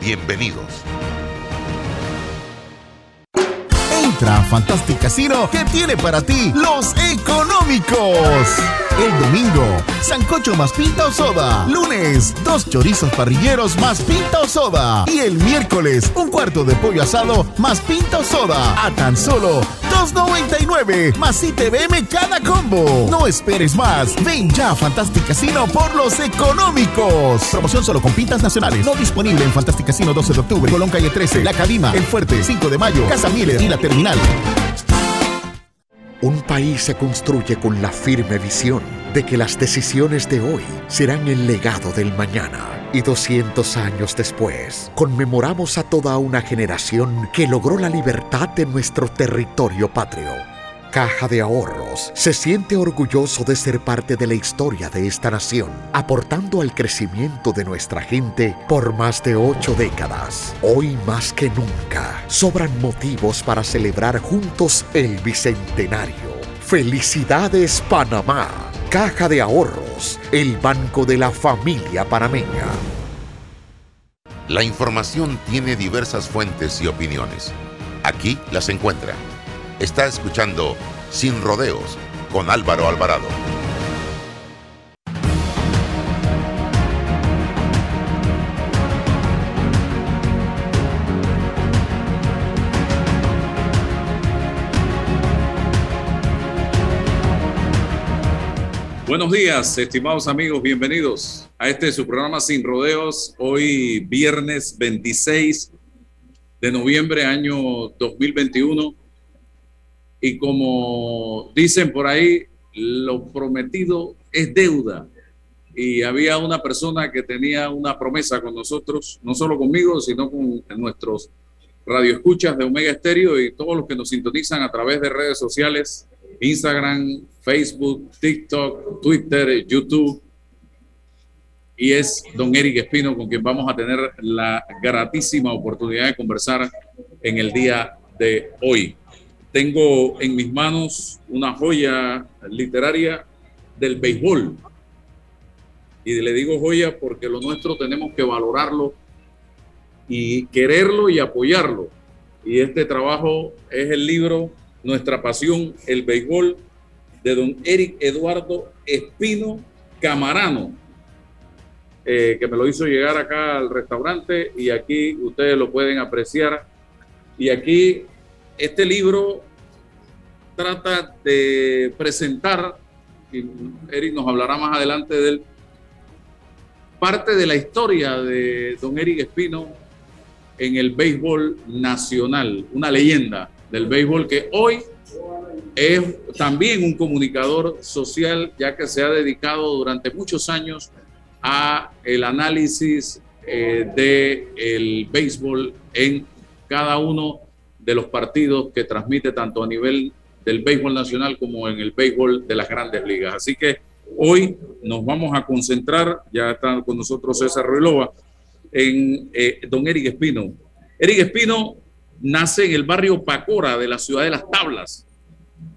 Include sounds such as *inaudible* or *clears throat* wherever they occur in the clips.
Bienvenidos. Entra a Fantastic Casino que tiene para ti los económicos. El domingo, sancocho más pinta o soda. Lunes, dos chorizos parrilleros más pinta o soda. Y el miércoles, un cuarto de pollo asado más pinta o soda. A tan solo 2.99 más ITVM cada combo. No esperes más. Ven ya a Fantastic Casino por los económicos. Promoción solo con pintas nacionales. No disponible en Fantastic Casino 12 de octubre, Colón Calle 13, La Cadima, El Fuerte, 5 de mayo, Casa Miller y La Terminal. Un país se construye con la firme visión de que las decisiones de hoy serán el legado del mañana. Y 200 años después, conmemoramos a toda una generación que logró la libertad de nuestro territorio patrio. Caja de Ahorros se siente orgulloso de ser parte de la historia de esta nación, aportando al crecimiento de nuestra gente por más de ocho décadas. Hoy más que nunca, sobran motivos para celebrar juntos el Bicentenario. Felicidades Panamá. Caja de Ahorros, el banco de la familia panameña. La información tiene diversas fuentes y opiniones. Aquí las encuentra. Está escuchando Sin Rodeos con Álvaro Alvarado. Buenos días, estimados amigos, bienvenidos a este su programa Sin Rodeos, hoy viernes 26 de noviembre año 2021. Y como dicen por ahí, lo prometido es deuda. Y había una persona que tenía una promesa con nosotros, no solo conmigo, sino con nuestros radioescuchas de Omega Estéreo y todos los que nos sintonizan a través de redes sociales, Instagram, Facebook, TikTok, Twitter, YouTube. Y es don Eric Espino con quien vamos a tener la gratísima oportunidad de conversar en el día de hoy. Tengo en mis manos una joya literaria del béisbol. Y le digo joya porque lo nuestro tenemos que valorarlo y quererlo y apoyarlo. Y este trabajo es el libro Nuestra Pasión, el Béisbol, de don Eric Eduardo Espino Camarano, eh, que me lo hizo llegar acá al restaurante y aquí ustedes lo pueden apreciar. Y aquí este libro trata de presentar, y Eric nos hablará más adelante de él, parte de la historia de don Eric Espino en el béisbol nacional, una leyenda del béisbol que hoy es también un comunicador social, ya que se ha dedicado durante muchos años a el análisis eh, de el béisbol en cada uno de los partidos que transmite tanto a nivel del béisbol nacional como en el béisbol de las grandes ligas. Así que hoy nos vamos a concentrar, ya está con nosotros César Ruilova, en eh, don Eric Espino. Eric Espino nace en el barrio Pacora de la ciudad de Las Tablas,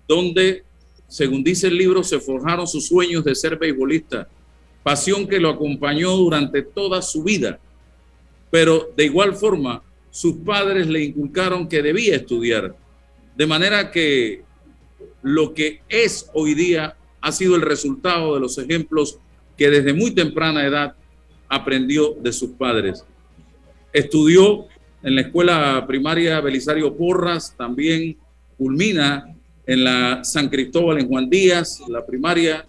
donde, según dice el libro, se forjaron sus sueños de ser beisbolista, pasión que lo acompañó durante toda su vida. Pero de igual forma, sus padres le inculcaron que debía estudiar, de manera que lo que es hoy día ha sido el resultado de los ejemplos que desde muy temprana edad aprendió de sus padres. Estudió en la escuela primaria Belisario Porras, también culmina en la San Cristóbal en Juan Díaz, la primaria,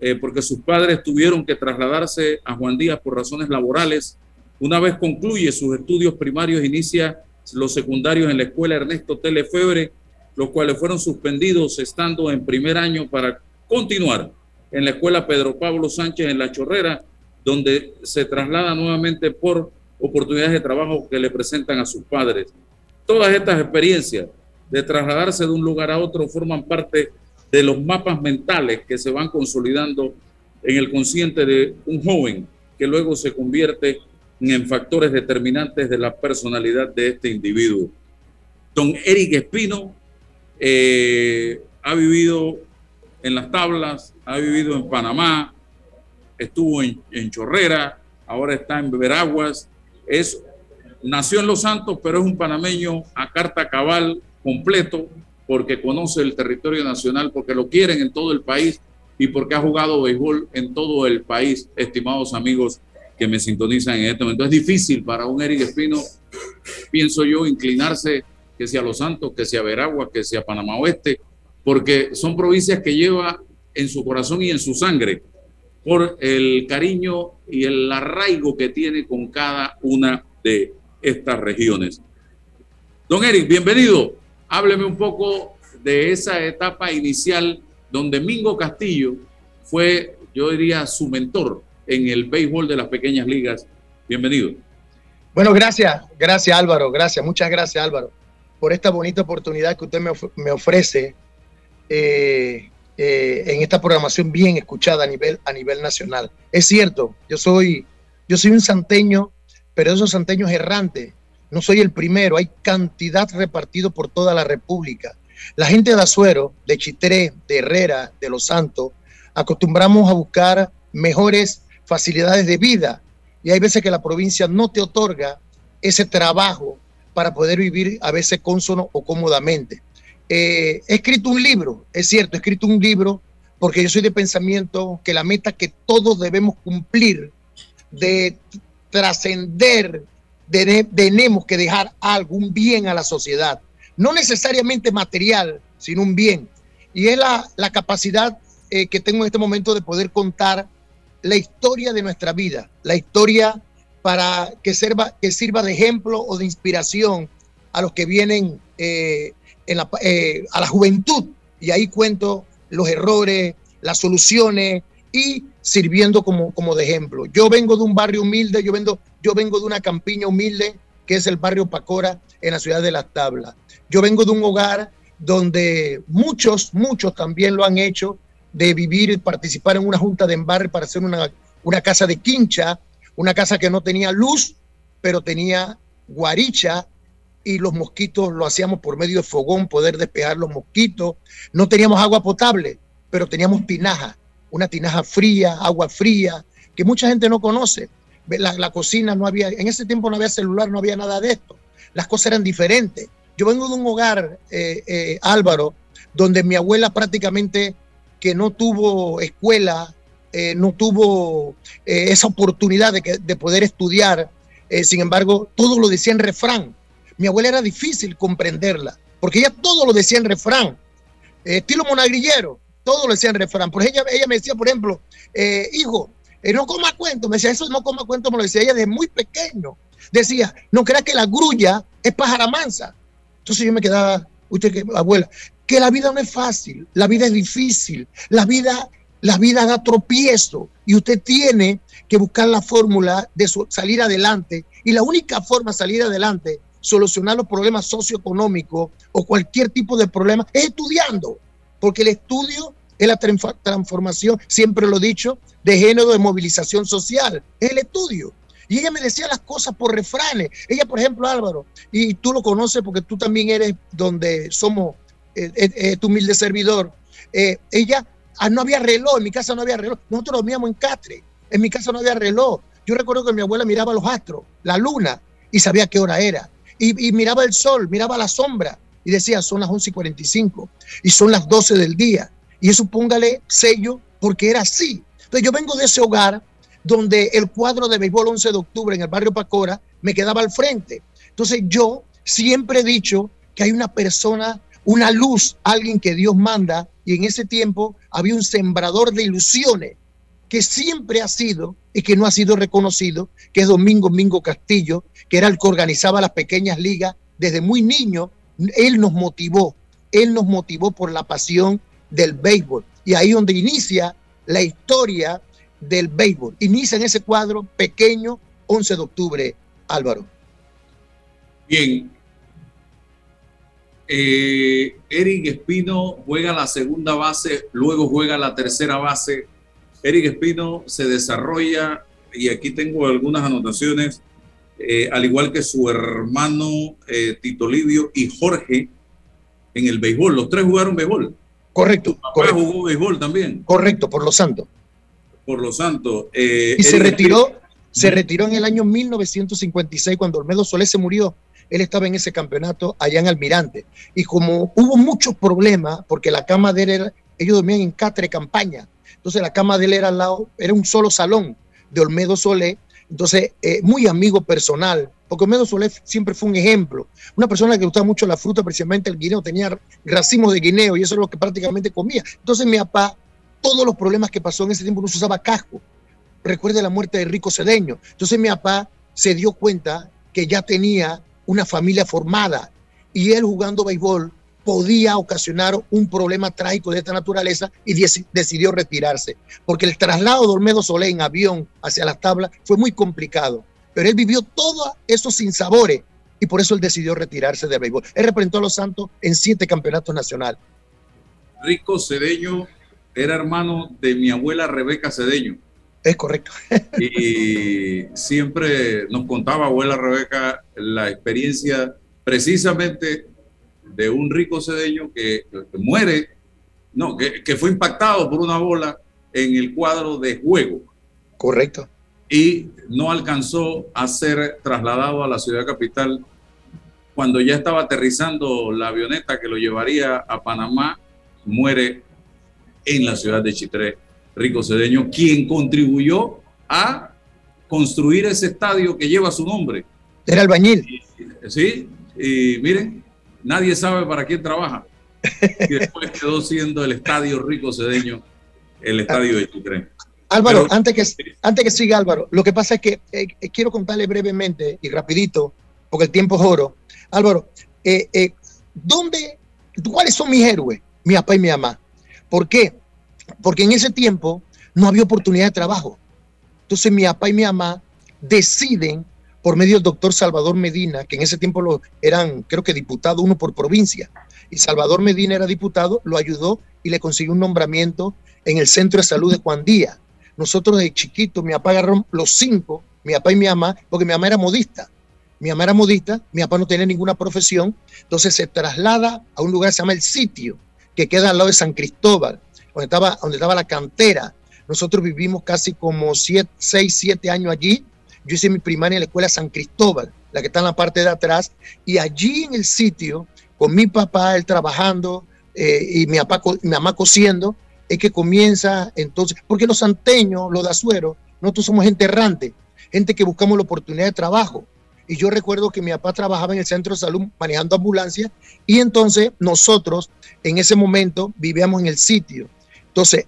eh, porque sus padres tuvieron que trasladarse a Juan Díaz por razones laborales. Una vez concluye sus estudios primarios, inicia los secundarios en la escuela Ernesto Telefebre, los cuales fueron suspendidos estando en primer año para continuar en la escuela Pedro Pablo Sánchez en La Chorrera, donde se traslada nuevamente por oportunidades de trabajo que le presentan a sus padres. Todas estas experiencias de trasladarse de un lugar a otro forman parte de los mapas mentales que se van consolidando en el consciente de un joven que luego se convierte en factores determinantes de la personalidad de este individuo. Don Eric Espino eh, ha vivido en las tablas, ha vivido en Panamá, estuvo en, en Chorrera, ahora está en Veraguas, es, nació en Los Santos, pero es un panameño a carta cabal completo, porque conoce el territorio nacional, porque lo quieren en todo el país y porque ha jugado béisbol en todo el país, estimados amigos que me sintonizan en este momento. Es difícil para un Eric Espino, pienso yo, inclinarse que sea Los Santos, que sea Veragua, que sea Panamá Oeste, porque son provincias que lleva en su corazón y en su sangre por el cariño y el arraigo que tiene con cada una de estas regiones. Don Eric, bienvenido. Hábleme un poco de esa etapa inicial donde Mingo Castillo fue, yo diría, su mentor en el béisbol de las pequeñas ligas. Bienvenido. Bueno, gracias, gracias Álvaro, gracias, muchas gracias Álvaro por esta bonita oportunidad que usted me, ofrece eh, eh, en esta programación bien escuchada a nivel, a nivel nacional. Es cierto, yo soy, yo soy un santeño, pero esos santeños errantes, no soy el primero, hay cantidad repartido por toda la República. La gente de Azuero, de Chitré, de Herrera, de Los Santos, acostumbramos a buscar mejores facilidades de vida y hay veces que la provincia no te otorga ese trabajo para poder vivir a veces cónsono o cómodamente. Eh, he escrito un libro, es cierto, he escrito un libro porque yo soy de pensamiento que la meta que todos debemos cumplir de trascender, tenemos que dejar algún bien a la sociedad, no necesariamente material, sino un bien. Y es la, capacidad eh, que tengo en este momento de poder contar la historia de nuestra vida, la historia para que sirva, que sirva de ejemplo o de inspiración a los que vienen eh, en la, eh, a la juventud. Y ahí cuento los errores, las soluciones y sirviendo como, como de ejemplo. Yo vengo de un barrio humilde, yo, vengo, yo vengo de una campiña humilde que es el barrio Pacora en la ciudad de Las Tablas. Yo vengo de un hogar donde muchos, muchos también lo han hecho, de vivir y participar en una junta de embarre para hacer una, una casa de quincha, una casa que no tenía luz, pero tenía guaricha y los mosquitos lo hacíamos por medio de fogón, poder despejar los mosquitos. No teníamos agua potable, pero teníamos tinaja, una tinaja fría, agua fría, que mucha gente no conoce. La, la, cocina no había, en ese tiempo no había celular, no había nada de esto. Las cosas eran diferentes. Yo vengo de un hogar, eh, eh, Álvaro, donde mi abuela prácticamente que no tuvo escuela, eh, no tuvo esa oportunidad de, poder estudiar. Sin embargo, todo lo decía en refrán. Mi abuela era difícil comprenderla, porque ella todo lo decía en refrán. estilo monagrillero, todo lo decía en refrán. Por ella, ella me decía, por ejemplo, hijo, no coma cuento. Me decía, eso no coma cuento, me lo decía ella desde muy pequeño. Decía, no creas que la grulla es pájara mansa. Entonces yo me quedaba, usted que abuela, que la vida no es fácil, la vida es difícil, la vida, la vida da tropiezo y usted tiene que buscar la fórmula de salir adelante y la única forma de salir adelante, solucionar los problemas socioeconómicos o cualquier tipo de problema es estudiando, porque el estudio es la transformación, siempre lo he dicho, de género de movilización social, es el estudio. Y ella me decía las cosas por refranes. Ella, por ejemplo, Álvaro, y tú lo conoces porque tú también eres donde somos eh, eh, eh, tu humilde servidor, ella, ah, no había reloj, en mi casa no había reloj, nosotros dormíamos en catre, en mi casa no había reloj. Yo recuerdo que mi abuela miraba los astros, la luna, y sabía qué hora era. Y, miraba el sol, miraba la sombra, y decía, son las 11 y 45, y son las 12 del día. Y eso póngale sello, porque era así. Entonces yo vengo de ese hogar donde el cuadro de béisbol 11 de octubre en el barrio Pacora me quedaba al frente. Entonces yo siempre he dicho que hay una persona una luz, alguien que Dios manda, y en ese tiempo había un sembrador de ilusiones que siempre ha sido y que no ha sido reconocido, que es Domingo Mingo Castillo, que era el que organizaba las pequeñas ligas desde muy niño. Él nos motivó, él nos motivó por la pasión del béisbol. Y ahí donde inicia la historia del béisbol. Inicia en ese cuadro pequeño 11 de octubre Álvaro. Bien. Eh, Eric Espino juega la segunda base, luego juega la tercera base. Eric Espino se desarrolla, y aquí tengo algunas anotaciones, eh, al igual que su hermano eh, Tito Livio y Jorge en el béisbol. Los tres jugaron béisbol. Correcto. correcto. jugó béisbol también. Correcto, por Los Santos. Por Los Santos. y se retiró, se retiró en el año 1956 cuando Olmedo Solé se murió él estaba en ese campeonato allá en Almirante. Y como hubo muchos problemas, porque la cama de él era, ellos dormían en catre campaña, entonces la cama de él era al lado, era un solo salón de Olmedo Solé, entonces eh, muy amigo personal, porque Olmedo Solé siempre fue un ejemplo, una persona que gustaba mucho la fruta, precisamente el guineo, tenía racimos de guineo y eso es lo que prácticamente comía. Entonces mi papá, todos los problemas que pasó en ese tiempo no se usaba casco. Recuerde la muerte de Rico Cedeño. Entonces mi papá se dio cuenta que ya tenía una familia formada y él jugando béisbol podía ocasionar un problema trágico de esta naturaleza y decidió retirarse, porque el traslado de Olmedo Solé en avión hacia las tablas fue muy complicado, pero él vivió todos esos sinsabores y por eso él decidió retirarse del béisbol. Él representó a los Santos en siete campeonatos nacionales. Rico Cedeño era hermano de mi abuela Rebeca Cedeño. Es correcto. *laughs* y siempre nos contaba abuela Rebeca la experiencia precisamente de un rico cedeño que, muere, no, que, fue impactado por una bola en el cuadro de juego. Correcto. Y no alcanzó a ser trasladado a la ciudad capital cuando ya estaba aterrizando la avioneta que lo llevaría a Panamá, muere en la ciudad de Chitré Rico Cedeño, quien contribuyó a construir ese estadio que lleva su nombre. Era albañil. Sí, y miren, nadie sabe para quién trabaja. Y después quedó siendo el estadio Rico Cedeño, el estadio de Chitré. Álvaro, antes, que, antes que siga Álvaro, lo que pasa es que eh, eh, quiero contarle brevemente y rapidito, porque el tiempo es oro. Álvaro, eh, ¿dónde, cuáles son mis héroes? Mi papá y mi mamá. ¿Por qué? porque en ese tiempo no había oportunidad de trabajo. Entonces mi papá y mi mamá deciden, por medio del doctor Salvador Medina, que en ese tiempo lo eran, creo que diputado uno por provincia, y Salvador Medina era diputado, lo ayudó y le consiguió un nombramiento en el Centro de Salud de Juan Díaz. Nosotros de chiquitos, mi papá agarró los cinco, mi papá y mi mamá, porque mi mamá era modista. Mi mamá era modista, mi papá no tenía ninguna profesión, entonces se traslada a un lugar que se llama El Sitio, que queda al lado de San Cristóbal donde estaba, donde estaba la cantera. Nosotros vivimos casi como 6, 7 años allí. Yo hice mi primaria en la escuela San Cristóbal, la que está en la parte de atrás, y allí en el sitio, con mi papá, él trabajando eh, y mi, papá, mi mamá cosiendo, es que comienza entonces, porque los santeños, los de Azuero, nosotros somos gente errante, gente que buscamos la oportunidad de trabajo. Y yo recuerdo que mi papá trabajaba en el centro de salud manejando ambulancia y entonces nosotros en ese momento vivíamos en el sitio. Entonces,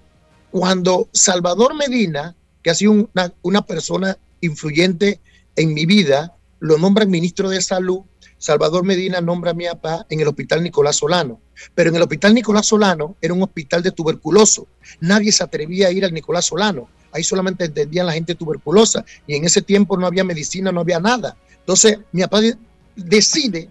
cuando Salvador Medina, que ha sido una, una persona influyente en mi vida, lo nombra ministro de salud, Salvador Medina nombra a mi papá en el hospital Nicolás Solano. Pero en el hospital Nicolás Solano era un hospital de tuberculoso. Nadie se atrevía a ir al Nicolás Solano. Ahí solamente entendían la gente tuberculosa. Y en ese tiempo no había medicina, no había nada. Entonces, mi papá decide,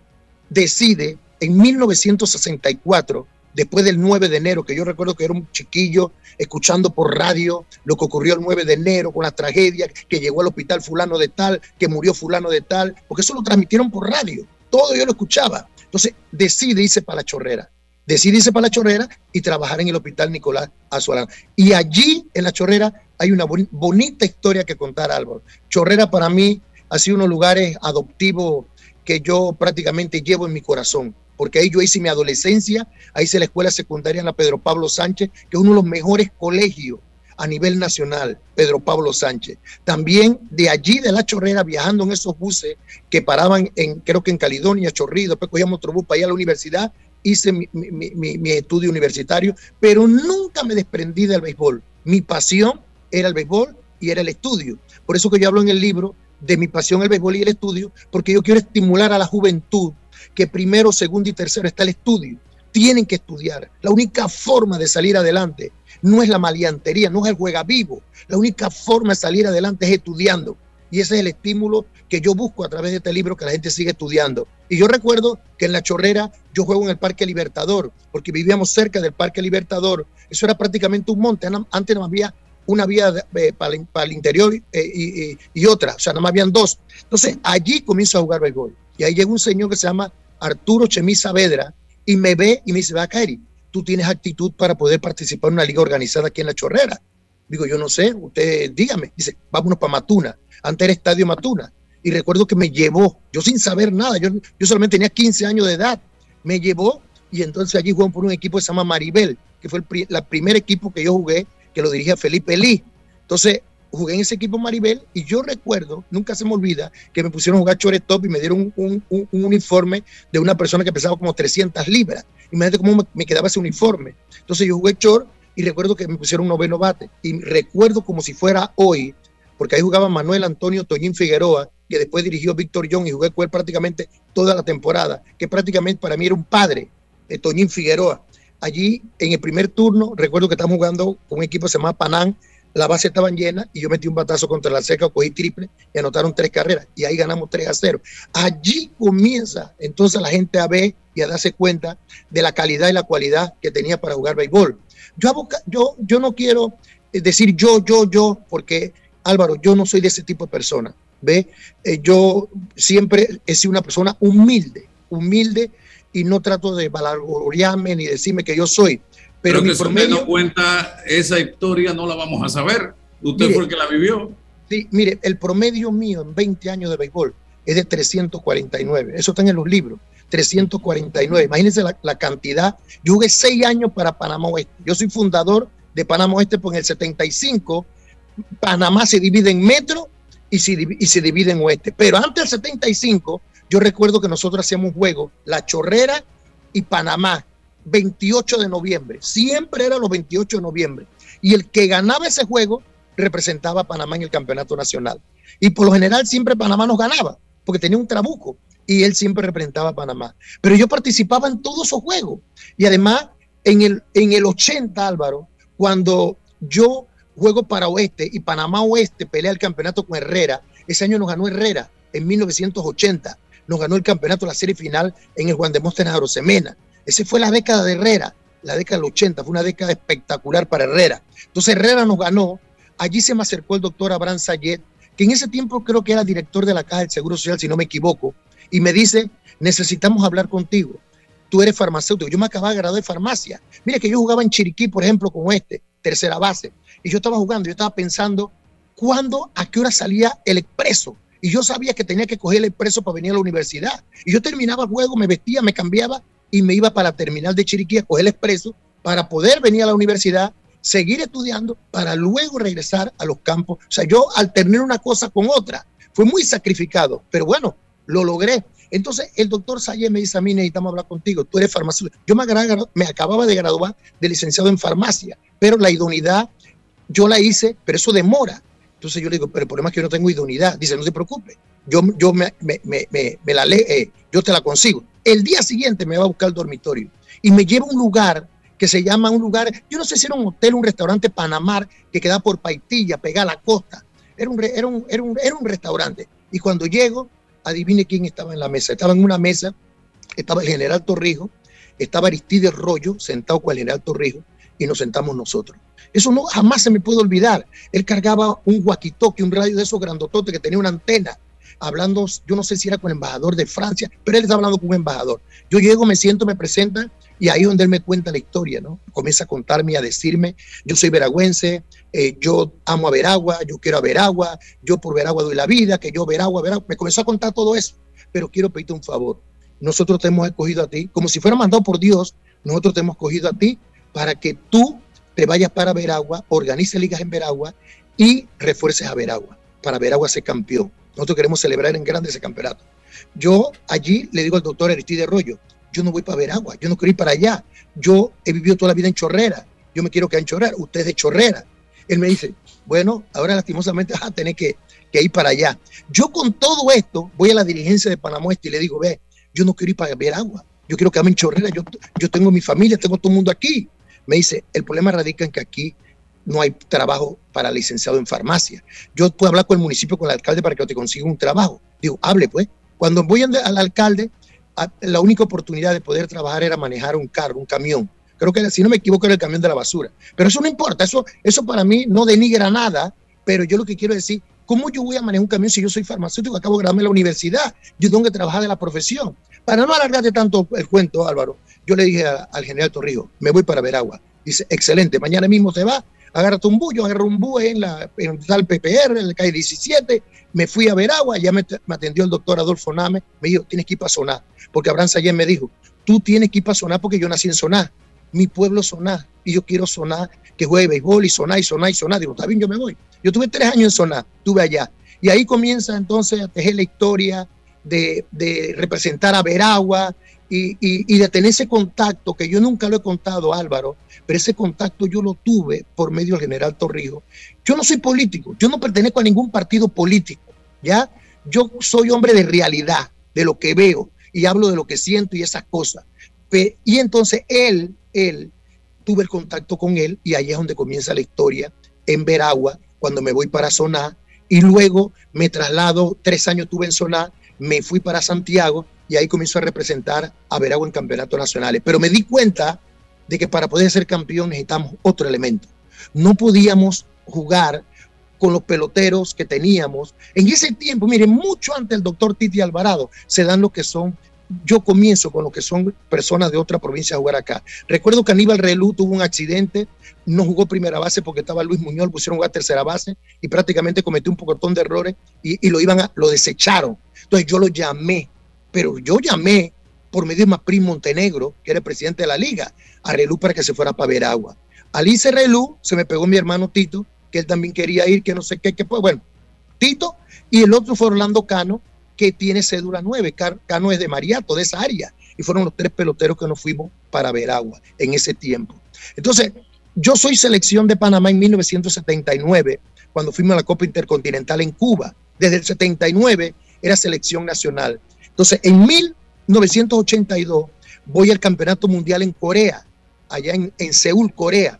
decide en 1964 después del 9 de enero, que yo recuerdo que era un chiquillo escuchando por radio lo que ocurrió el 9 de enero con la tragedia, que llegó al hospital fulano de tal, que murió fulano de tal, porque eso lo transmitieron por radio, todo yo lo escuchaba. Entonces decide irse para la chorrera, decide irse para la chorrera y trabajar en el hospital Nicolás Azualán. Y allí en la chorrera hay una bonita historia que contar, Álvaro. Chorrera para mí ha sido uno de los lugares adoptivos que yo prácticamente llevo en mi corazón porque ahí yo hice mi adolescencia, ahí hice la escuela secundaria en la Pedro Pablo Sánchez, que es uno de los mejores colegios a nivel nacional, Pedro Pablo Sánchez. También de allí de la chorrera, viajando en esos buses que paraban en, creo que en Caledonia, Chorrillo, después cogíamos otro bus para ir a la universidad, hice mi, mi estudio universitario, pero nunca me desprendí del béisbol. Mi pasión era el béisbol y era el estudio. Por eso que yo hablo en el libro de mi pasión el béisbol y el estudio, porque yo quiero estimular a la juventud que primero, segundo y tercero está el estudio. Tienen que estudiar. La única forma de salir adelante no es la maleantería, no es el juega vivo. La única forma de salir adelante es estudiando. Y ese es el estímulo que yo busco a través de este libro que la gente sigue estudiando. Y yo recuerdo que en La Chorrera yo juego en el Parque Libertador, porque vivíamos cerca del Parque Libertador. Eso era prácticamente un monte. Antes no había una vía eh, para, el interior eh, y, otra, o sea, nada más habían dos. Entonces, allí comienzo a jugar béisbol. Y ahí llega un señor que se llama Arturo Chemí Saavedra y me ve y me dice, va a caer, tú tienes actitud para poder participar en una liga organizada aquí en La Chorrera. Digo, yo no sé, usted dígame. Dice, vámonos para Matuna. Antes era Estadio Matuna. Y recuerdo que me llevó, yo sin saber nada, yo, yo solamente tenía 15 años de edad. Me llevó y entonces allí jugamos por un equipo que se llama Maribel, que fue el primer equipo que yo jugué que lo dirigía Felipe Lee. Entonces, jugué en ese equipo Maribel y yo recuerdo, nunca se me olvida, que me pusieron a jugar top y me dieron un, uniforme de una persona que pesaba como 300 libras. Imagínate cómo me, quedaba ese uniforme. Entonces yo jugué short y recuerdo que me pusieron un noveno bate. Y recuerdo como si fuera hoy, porque ahí jugaba Manuel Antonio Toñín Figueroa, que después dirigió Víctor John y jugué con él prácticamente toda la temporada, que prácticamente para mí era un padre de Toñín Figueroa. Allí en el primer turno, recuerdo que estábamos jugando con un equipo que se llama Panán, la base estaban llena y yo metí un batazo contra la seca, cogí triple y anotaron tres carreras y ahí ganamos 3 a 0. Allí comienza entonces la gente a ver y a darse cuenta de la calidad y la cualidad que tenía para jugar béisbol. Yo, yo, yo no quiero eh, decir yo, yo, yo, porque Álvaro, yo no soy de ese tipo de persona. ¿Ve? Eh, yo siempre he sido una persona humilde, humilde y no trato de valorarme ni decirme que yo soy. Pero, que si no cuenta esa historia, no la vamos a saber. Usted fue el que la vivió. Sí, mire, el promedio mío en 20 años de béisbol es de 349. Eso está en los libros. 349. Imagínense la, la, cantidad. Yo jugué seis años para Panamá Oeste. Yo soy fundador de Panamá Oeste, porque en el 75 Panamá se divide en metro y se, y se divide en oeste. Pero antes del 75 yo recuerdo que nosotros hacíamos un juego, La Chorrera y Panamá, 28 de noviembre. Siempre era los 28 de noviembre. Y el que ganaba ese juego representaba a Panamá en el campeonato nacional. Y por lo general siempre Panamá nos ganaba, porque tenía un trabuco. Y él siempre representaba a Panamá. Pero yo participaba en todos esos juegos. Y además, en el, en el 80, Álvaro, cuando yo juego para Oeste y Panamá Oeste pelea el campeonato con Herrera, ese año nos ganó Herrera en 1980 nos ganó el campeonato, la serie final en el Juan de Móstenes. Esa fue la década de Herrera, la década del 80, fue una década espectacular para Herrera. Entonces Herrera nos ganó, allí se me acercó el doctor Abraham Sayet, que en ese tiempo creo que era director de la Caja del Seguro Social, si no me equivoco, y me dice, necesitamos hablar contigo. Tú eres farmacéutico, yo me acababa de graduar de farmacia. Mira que yo jugaba en Chiriquí, por ejemplo, con este, tercera base, y yo estaba jugando, yo estaba pensando, ¿cuándo, a qué hora salía el expreso? Y yo sabía que tenía que coger el expreso para venir a la universidad. Y yo terminaba el juego, me vestía, me cambiaba y me iba para la terminal de Chiriquí a coger el expreso para poder venir a la universidad, seguir estudiando, para luego regresar a los campos. O sea, yo alterné una cosa con otra. Fue muy sacrificado, pero bueno, lo logré. Entonces el doctor Sayé me dice a mí, necesitamos hablar contigo, tú eres farmacéutico. Yo me, me acababa de graduar de licenciado en farmacia, pero la idoneidad yo la hice, pero eso demora. Entonces yo le digo, pero el problema es que yo no tengo idoneidad. Dice, no se preocupe, yo, yo me, me, me, me la leo, eh, yo te la consigo. El día siguiente me va a buscar el dormitorio y me lleva a un lugar que se llama un lugar, yo no sé si era un hotel, un restaurante Panamar que queda por Paitilla, pegada a la costa. Era un, era, un, era, un, era un restaurante. Y cuando llego, adivine quién estaba en la mesa. Estaba en una mesa, estaba el general Torrijos, estaba Aristides Rollo sentado con el general Torrijos y nos sentamos nosotros. Eso no jamás se me puede olvidar. Él cargaba un walkie-talkie, un radio de esos grandototes que tenía una antena, hablando, yo no sé si era con el embajador de Francia, pero él está hablando con un embajador. Yo llego, me siento, me presenta y ahí es donde él me cuenta la historia, ¿no? Comienza a contarme y a decirme, yo soy veragüense, eh, yo amo a Veragua, yo quiero a Veragua, yo por Veragua doy la vida, que yo Veragua, Veragua. Me comenzó a contar todo eso, pero quiero pedirte un favor. Nosotros te hemos escogido a ti, como si fuera mandado por Dios, nosotros te hemos escogido a ti para que tú te vayas para Veragua, organice ligas en Veragua y refuerces a Veragua, para Veragua ser campeón. Nosotros queremos celebrar en grande ese campeonato. Yo allí le digo al doctor Aristide Rollo, yo no voy para Veragua, yo no quiero ir para allá. Yo he vivido toda la vida en Chorrera, yo me quiero quedar en Chorrera, usted es de Chorrera. Él me dice, bueno, ahora lastimosamente vas a tener que, ir para allá. Yo con todo esto voy a la dirigencia de Panamá y le digo, ve, yo no quiero ir para Veragua, yo quiero quedarme en Chorrera, yo, yo tengo mi familia, tengo todo el mundo aquí. Me dice, el problema radica en que aquí no hay trabajo para licenciado en farmacia. Yo puedo hablar con el municipio, con el alcalde para que te consiga un trabajo. Digo, hable pues. Cuando voy al alcalde, la única oportunidad de poder trabajar era manejar un carro, un camión. Creo que, si no me equivoco, era el camión de la basura. Pero eso no importa, eso, eso para mí no denigra nada, pero yo lo que quiero decir, ¿cómo yo voy a manejar un camión si yo soy farmacéutico, acabo de graduarme en la universidad? Yo tengo que trabajar de la profesión. Para no alargarte tanto el cuento, Álvaro, yo le dije al general Torrijos, me voy para Veragua. Dice, excelente, mañana mismo te va, agárrate un bus, yo agarré un bus en, la, en el PPR, en la calle 17, me fui a Veragua, ya me, atendió el doctor Adolfo Name, me dijo, tienes que ir para Sonar, porque Abraham ayer me dijo, tú tienes que ir para Sonar porque yo nací en Sonar, mi pueblo Sonar, y yo quiero Sonar, que juegue béisbol y Sonar y Sonar y Sonar, digo, está bien, yo me voy. Yo tuve tres años en Sonar, estuve allá, y ahí comienza entonces a tejer la historia de, representar a Veragua, y, y, de tener ese contacto, que yo nunca lo he contado, Álvaro, pero ese contacto yo lo tuve por medio del general Torrijos. Yo no soy político, yo no pertenezco a ningún partido político, ¿ya? Yo soy hombre de realidad, de lo que veo, y hablo de lo que siento y esas cosas. Y entonces él, él, tuve el contacto con él, y ahí es donde comienza la historia, en Veragua, cuando me voy para Soná, y luego me traslado, tres años tuve en Soná, me fui para Santiago, y ahí comienzo a representar a Veragua en campeonatos nacionales. Pero me di cuenta de que para poder ser campeón necesitamos otro elemento. No podíamos jugar con los peloteros que teníamos. En ese tiempo, miren, mucho antes del doctor Titi Alvarado, se dan lo que son, yo comienzo con lo que son personas de otra provincia a jugar acá. Recuerdo que Aníbal Relú tuvo un accidente, no jugó primera base porque estaba Luis Muñoz, pusieron a jugar tercera base y prácticamente cometió un pocotón de errores y, lo iban a, lo desecharon. Entonces yo lo llamé pero yo llamé por medio de Maprín Montenegro, que era el presidente de la liga, a Relú para que se fuera para Veragua. Al irse Relú, se me pegó mi hermano Tito, que él también quería ir, que no sé qué, que pues bueno, Tito, y el otro fue Orlando Cano, que tiene cédula 9, Cano es de Mariato, de esa área, y fueron los tres peloteros que nos fuimos para Veragua en ese tiempo. Entonces, yo soy selección de Panamá en 1979, cuando fuimos a la Copa Intercontinental en Cuba. Desde el 79 era selección nacional. Entonces, en 1982 voy al Campeonato Mundial en Corea, allá en, Seúl, Corea,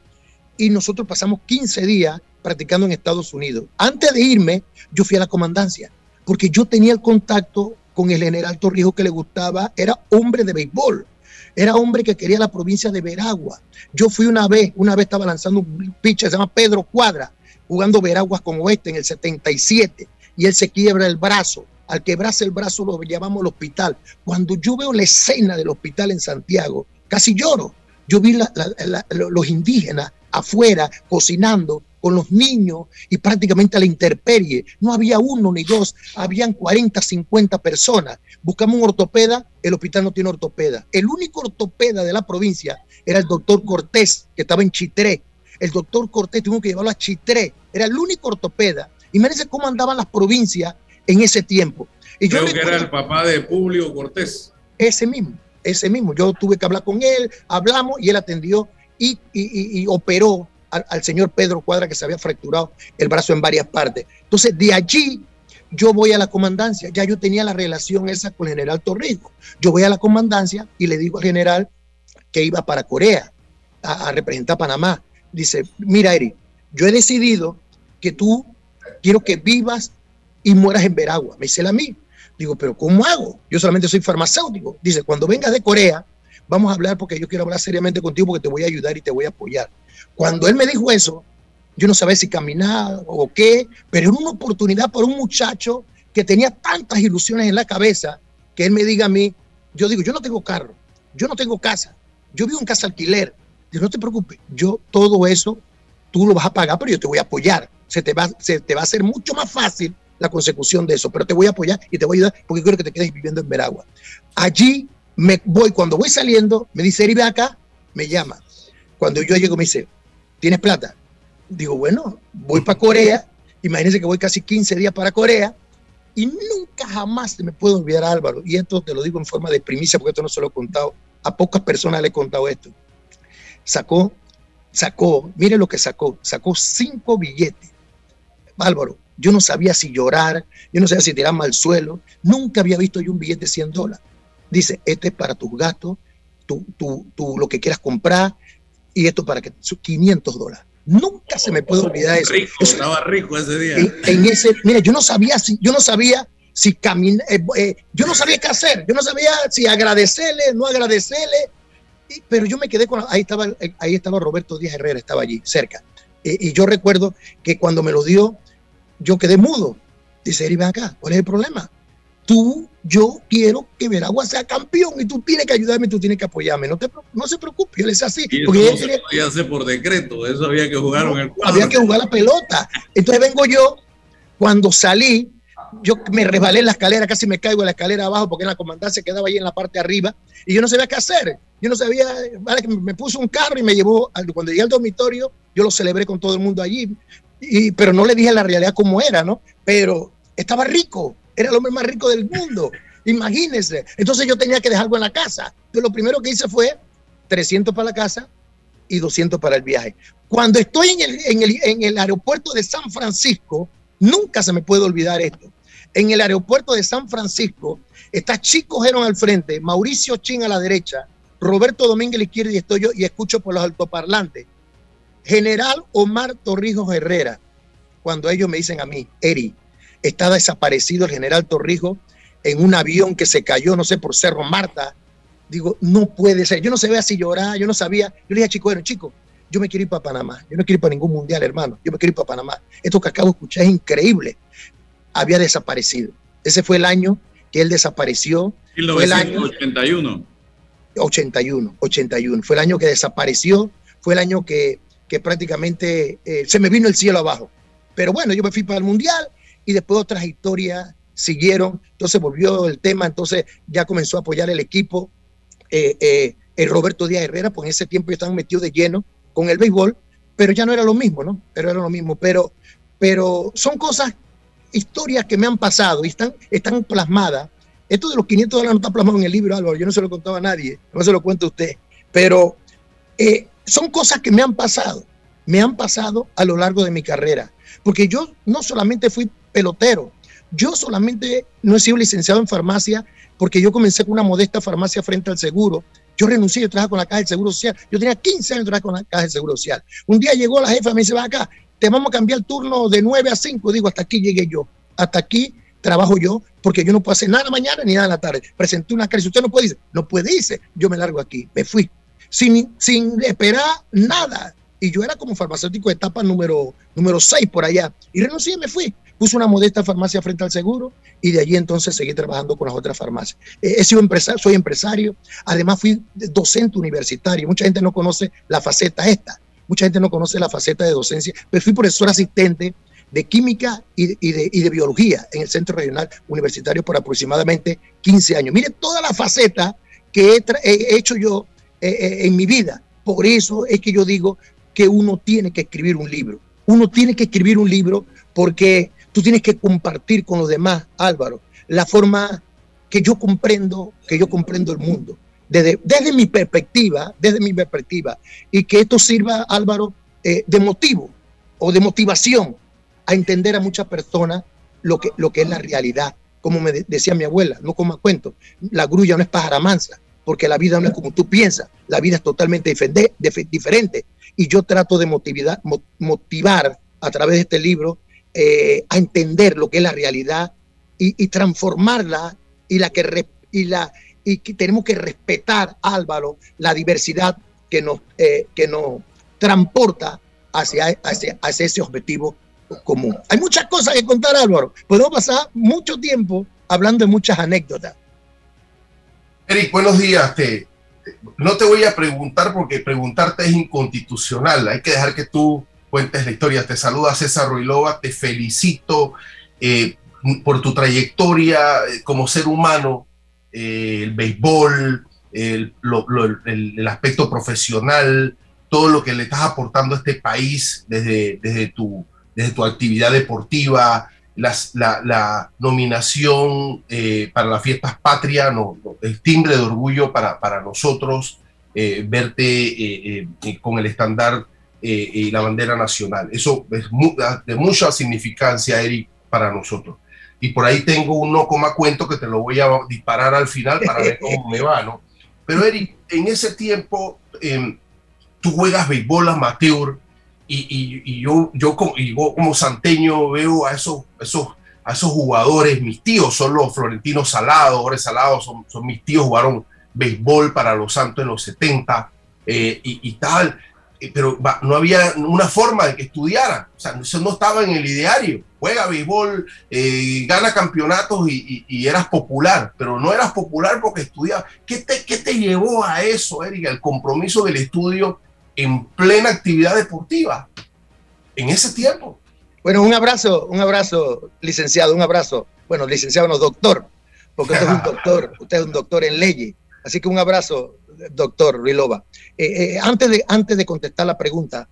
y nosotros pasamos 15 días practicando en Estados Unidos. Antes de irme, yo fui a la comandancia, porque yo tenía el contacto con el general Torrijos que le gustaba, era hombre de béisbol, era hombre que quería la provincia de Veragua. Yo fui una vez, una vez estaba lanzando un pitcher, se llama Pedro Cuadra, jugando Veraguas con Oeste en el 77, y él se quiebra el brazo al quebrarse el brazo lo llevamos al hospital. Cuando yo veo la escena del hospital en Santiago, casi lloro. Yo vi los indígenas afuera cocinando con los niños y prácticamente a la intemperie. No había uno ni dos, habían 40, 50 personas. Buscamos un ortopeda, el hospital no tiene ortopeda. El único ortopeda de la provincia era el doctor Cortés, que estaba en Chitré. El doctor Cortés tuvo que llevarlo a Chitré, era el único ortopeda. Imagínense cómo andaban las provincias en ese tiempo. Y Creo que era el papá de Publio Cortés. Ese mismo, ese mismo. Yo tuve que hablar con él, hablamos y él atendió y, y, operó al, señor Pedro Cuadra que se había fracturado el brazo en varias partes. Entonces, de allí yo voy a la comandancia. Ya yo tenía la relación esa con el general Torrijos. Yo voy a la comandancia y le digo al general que iba para Corea a, representar a Panamá. Dice, mira, Eri, yo he decidido que tú quiero que vivas y mueras en Veragua. Me dice él a mí. Digo, pero ¿cómo hago? Yo solamente soy farmacéutico. Dice, cuando vengas de Corea, vamos a hablar porque yo quiero hablar seriamente contigo porque te voy a ayudar y te voy a apoyar. Cuando él me dijo eso, yo no sabía si caminar o qué, pero era una oportunidad para un muchacho que tenía tantas ilusiones en la cabeza que él me diga a mí, yo digo, yo no tengo carro, yo no tengo casa, yo vivo en casa alquiler. Digo, no te preocupes, yo todo eso tú lo vas a pagar, pero yo te voy a apoyar. Se te va, se te va a hacer mucho más fácil la consecución de eso, pero te voy a apoyar y te voy a ayudar porque quiero que te quedes viviendo en Veragua. Allí me voy, cuando voy saliendo, me dice, Eri, acá, me llama. Cuando yo llego me dice, ¿tienes plata? Digo, bueno, voy para Corea, imagínense que voy casi 15 días para Corea y nunca jamás me puedo olvidar Álvaro, y esto te lo digo en forma de primicia porque esto no se lo he contado, a pocas personas le he contado esto. Sacó, sacó, mire lo que sacó, sacó cinco billetes. Álvaro, yo no sabía si llorar, yo no sabía si tirarme al suelo. Nunca había visto yo un billete de 100 dólares. Dice, este es para tus gastos, tú, tú, tú lo que quieras comprar, y esto para que 500 dólares. Nunca se me puede olvidar eso. estaba rico ese día. En, ese, mira, yo no sabía si, yo no sabía si caminar, eh, eh, yo no sabía qué hacer, yo no sabía si agradecerle, no agradecerle, pero yo me quedé con, ahí estaba, ahí estaba Roberto Díaz Herrera, estaba allí, cerca. y yo recuerdo que cuando me lo dio, yo quedé mudo. Dice, Eri, ven acá, ¿cuál es el problema? Tú, yo quiero que Veragua sea campeón y tú tienes que ayudarme, tú tienes que apoyarme. No, te, no se preocupe, yo le decía así. porque eso no se podía hacer por decreto, eso había que jugar en el cuadro. Había que jugar la pelota. Entonces vengo yo, cuando salí, yo me resbalé en la escalera, casi me caigo en la escalera abajo porque en la comandancia quedaba ahí en la parte de arriba y yo no sabía qué hacer. Yo no sabía, vale, que me puso un carro y me llevó, cuando llegué al dormitorio, yo lo celebré con todo el mundo allí, y, pero no le dije la realidad como era, ¿no? Pero estaba rico, era el hombre más rico del mundo, imagínense. Entonces yo tenía que dejar algo en la casa. Entonces lo primero que hice fue 300 para la casa y 200 para el viaje. Cuando estoy en el aeropuerto de San Francisco, nunca se me puede olvidar esto. En el aeropuerto de San Francisco, está Chico Gerón al frente, Mauricio Chin a la derecha, Roberto Domínguez a la izquierda y estoy yo y escucho por los altoparlantes. General Omar Torrijos Herrera, cuando ellos me dicen a mí, Eri, está desaparecido el general Torrijos en un avión que se cayó, no sé, por Cerro Marta. Digo, no puede ser. Yo no sabía si llorar, yo no sabía. Yo le dije a Chico, bueno, chico, yo me quiero ir para Panamá. Yo no quiero ir para ningún mundial, hermano. Yo me quiero ir para Panamá. Esto que acabo de escuchar es increíble. Había desaparecido. Ese fue el año que él desapareció. 1981. 81, 81. Fue el año que desapareció. Fue el año que que prácticamente eh, se me vino el cielo abajo. Pero bueno, yo me fui para el Mundial y después otras historias siguieron. Entonces volvió el tema, entonces ya comenzó a apoyar el equipo. Eh, eh, el Roberto Díaz Herrera, pues en ese tiempo ya estaban metidos de lleno con el béisbol, pero ya no era lo mismo, ¿no? Pero era lo mismo. Pero, pero son cosas, historias que me han pasado y están, están plasmadas. Esto de los 500 dólares no está plasmado en el libro, Álvaro. Yo no se lo contaba a nadie, no se lo cuento a usted. Pero son cosas que me han pasado, me han pasado a lo largo de mi carrera, porque yo no solamente fui pelotero, yo solamente no he sido licenciado en farmacia porque yo comencé con una modesta farmacia frente al seguro. Yo renuncié, yo trabajaba con la Caja del Seguro Social. Yo tenía 15 años trabajando con la Caja del Seguro Social. Un día llegó la jefa, me dice, va acá, te vamos a cambiar el turno de 9 a 5. Digo, hasta aquí llegué yo. Hasta aquí trabajo yo, porque yo no puedo hacer nada mañana ni nada en la tarde. Presenté una crisis. Usted no puede irse. No puede irse. Yo me largo aquí. Me fui sin, sin esperar nada. Y yo era como farmacéutico de etapa número, número 6 por allá. Y renuncié y me fui. Puse una modesta farmacia frente al seguro y de allí entonces seguí trabajando con las otras farmacias. He sido empresario, soy empresario, además fui docente universitario. Mucha gente no conoce la faceta esta, mucha gente no conoce la faceta de docencia, pero fui profesor asistente de química y de, y de, biología en el Centro Regional Universitario por aproximadamente 15 años. Mire toda la faceta que he hecho yo eh, eh, en mi vida. Por eso es que yo digo que uno tiene que escribir un libro. Uno tiene que escribir un libro porque tú tienes que compartir con los demás, Álvaro, la forma que yo comprendo, que yo comprendo el mundo. Desde, desde mi perspectiva, desde mi perspectiva, y que esto sirva, Álvaro, eh, de motivo o de motivación a entender a muchas personas lo que, lo que es la realidad. Como me decía mi abuela, no como cuento, la grulla no es pájara mansa, porque la vida no es como tú piensas, la vida es totalmente diferente. Y yo trato de motivar, motivar a través de este libro eh, a entender lo que es la realidad y, transformarla y la que y la y que tenemos que respetar Álvaro la diversidad que nos eh, que nos transporta hacia, hacia, hacia ese objetivo común. Hay muchas cosas que contar Álvaro. Podemos pasar mucho tiempo hablando de muchas anécdotas. Eric, buenos días. No te voy a preguntar porque preguntarte es inconstitucional. Hay que dejar que tú cuentes la historia. Te saluda César Ruilova. Te felicito eh, por tu trayectoria eh, como ser humano, eh, el béisbol, el, aspecto profesional, todo lo que le estás aportando a este país desde, desde, tu, desde tu actividad deportiva, la, nominación para las fiestas patria, el timbre de orgullo para, para nosotros verte con el estándar y la bandera nacional. Eso es de mucha significancia, Eric, para nosotros. Y por ahí tengo un no coma cuento que te lo voy a disparar al final para ver cómo me va, ¿no? Pero Eric, en ese tiempo em, tú juegas béisbol amateur y, yo, yo, como, como santeño veo a esos, esos, a esos jugadores, mis tíos son los Florentinos Salados, Jorge Salados, son, son mis tíos, jugaron béisbol para los Santos en los 70 eh, y, tal, eh, pero no había una forma de que estudiaran, o sea, eso no estaba en el ideario. Juega béisbol, eh, gana campeonatos y, eras popular, pero no eras popular porque estudiabas. ¿Qué te, ¿Qué te llevó a eso, Erika? El compromiso del estudio en plena actividad deportiva en ese tiempo. Bueno, un abrazo, un abrazo, licenciado, un abrazo. Bueno, licenciado no, doctor, porque usted es un *laughs* doctor, usted es un doctor en leyes. Así que un abrazo, doctor Rilova. Eh, eh, antes, de, antes de contestar la pregunta,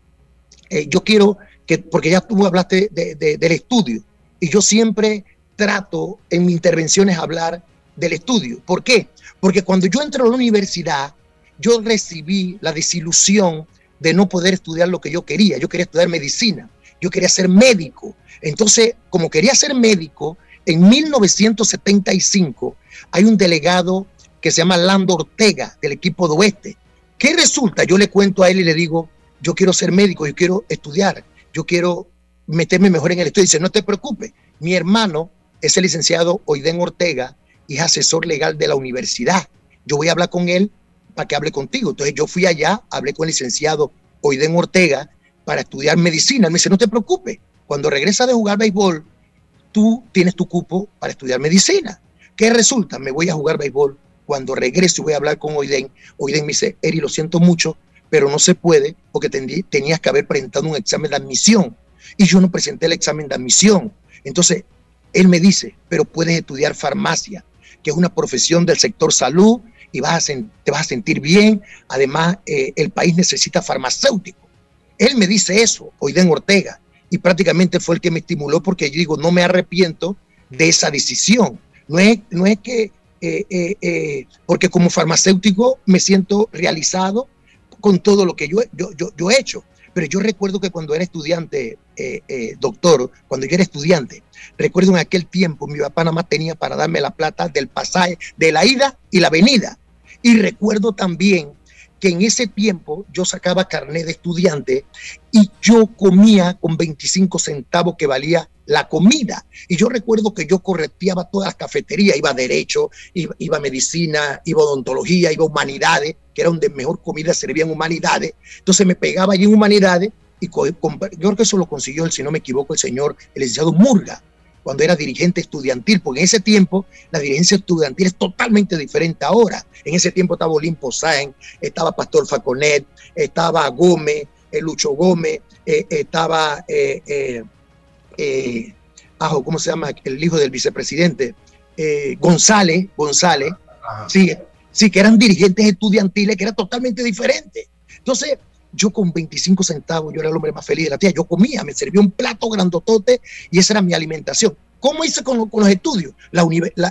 eh, yo quiero que, porque ya tú hablaste del estudio, y yo siempre trato en mis intervenciones hablar del estudio. ¿Por qué? Porque cuando yo entro a la universidad, yo recibí la desilusión de no poder estudiar lo que yo quería. Yo quería estudiar medicina, yo quería ser médico. Entonces, como quería ser médico, en 1975 hay un delegado que se llama Lando Ortega del equipo de Oeste. ¿Qué resulta? Yo le cuento a él y le digo, yo quiero ser médico, yo quiero estudiar, yo quiero meterme mejor en el estudio. Dice, no te preocupes, mi hermano es el licenciado Oiden Ortega y es asesor legal de la universidad. Yo voy a hablar con él para que hable contigo. Entonces yo fui allá, hablé con el licenciado Oiden Ortega para estudiar medicina. Me dice, no te preocupes, cuando regresas de jugar béisbol, tú tienes tu cupo para estudiar medicina. ¿Qué resulta? Me voy a jugar béisbol. Cuando regreso voy a hablar con Oiden. Oiden me dice, Eri, lo siento mucho, pero no se puede porque tenías que haber presentado un examen de admisión. Y yo no presenté el examen de admisión. Entonces, él me dice, pero puedes estudiar farmacia, que es una profesión del sector salud y te vas a sentir bien. Además, eh, el país necesita farmacéutico. Él me dice eso, Oiden Ortega, y prácticamente fue el que me estimuló porque yo digo, no me arrepiento de esa decisión. No es que, eh, eh, porque como farmacéutico me siento realizado con todo lo que yo, yo, yo, he hecho. Pero yo recuerdo que cuando era estudiante, doctor, cuando yo era estudiante, recuerdo en aquel tiempo mi papá nada más tenía para darme la plata del pasaje, de la ida y la venida. Y recuerdo también que en ese tiempo yo sacaba carnet de estudiante y yo comía con 25 centavos que valía la comida. Y yo recuerdo que yo correteaba todas las cafeterías, iba a derecho, iba, a medicina, iba a odontología, iba a humanidades, que era donde mejor comida servía en humanidades. Entonces me pegaba allí en humanidades y yo creo que eso lo consiguió, si no me equivoco, el señor, el licenciado Murga cuando era dirigente estudiantil, porque en ese tiempo la dirigencia estudiantil es totalmente diferente ahora. En ese tiempo estaba Olimpo Sáenz, estaba Pastor Faconet, estaba Gómez, eh, Lucho Gómez, eh, estaba, eh, ¿cómo se llama? El hijo del vicepresidente, González, González, sí, sí, que eran dirigentes estudiantiles, que era totalmente diferente. Entonces, yo con 25 centavos, yo era el hombre más feliz de la tía, yo comía, me servía un plato grandotote y esa era mi alimentación. ¿Cómo hice con, los estudios? La,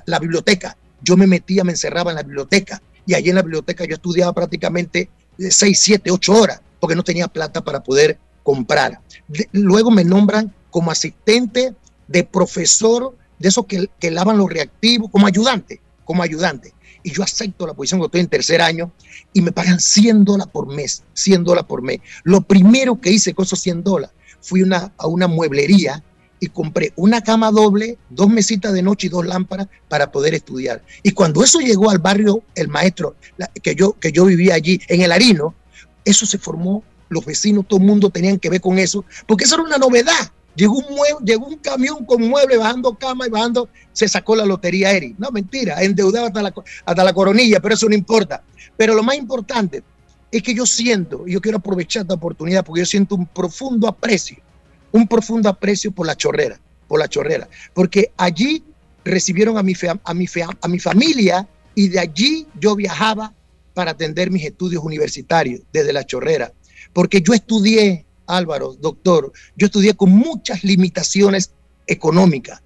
la, biblioteca. Yo me metía, me encerraba en la biblioteca y allí en la biblioteca yo estudiaba prácticamente 6, 7, 8 horas porque no tenía plata para poder comprar. luego me nombran como asistente de profesor de esos que, que lavan los reactivos, como ayudante, como ayudante y yo acepto la posición cuando estoy en tercer año y me pagan 100 dólares por mes, 100 dólares por mes. Lo primero que hice con esos 100 dólares fui una, a una mueblería y compré una cama doble, dos mesitas de noche y dos lámparas para poder estudiar. Y cuando eso llegó al barrio, el maestro, que, yo, que yo vivía allí, en el Harino, eso se formó, los vecinos, todo el mundo tenían que ver con eso, porque eso era una novedad. Llegó un, llegó un camión con muebles bajando cama y bajando, se sacó la lotería Eri. No, mentira, endeudado hasta la, hasta la coronilla, pero eso no importa. Pero lo más importante es que yo siento, y yo quiero aprovechar esta oportunidad porque yo siento un profundo aprecio, un profundo aprecio por la chorrera, por la chorrera, porque allí recibieron a mi, a mi, a mi familia y de allí yo viajaba para atender mis estudios universitarios desde la chorrera, porque yo estudié Álvaro, doctor, yo estudié con muchas limitaciones económicas.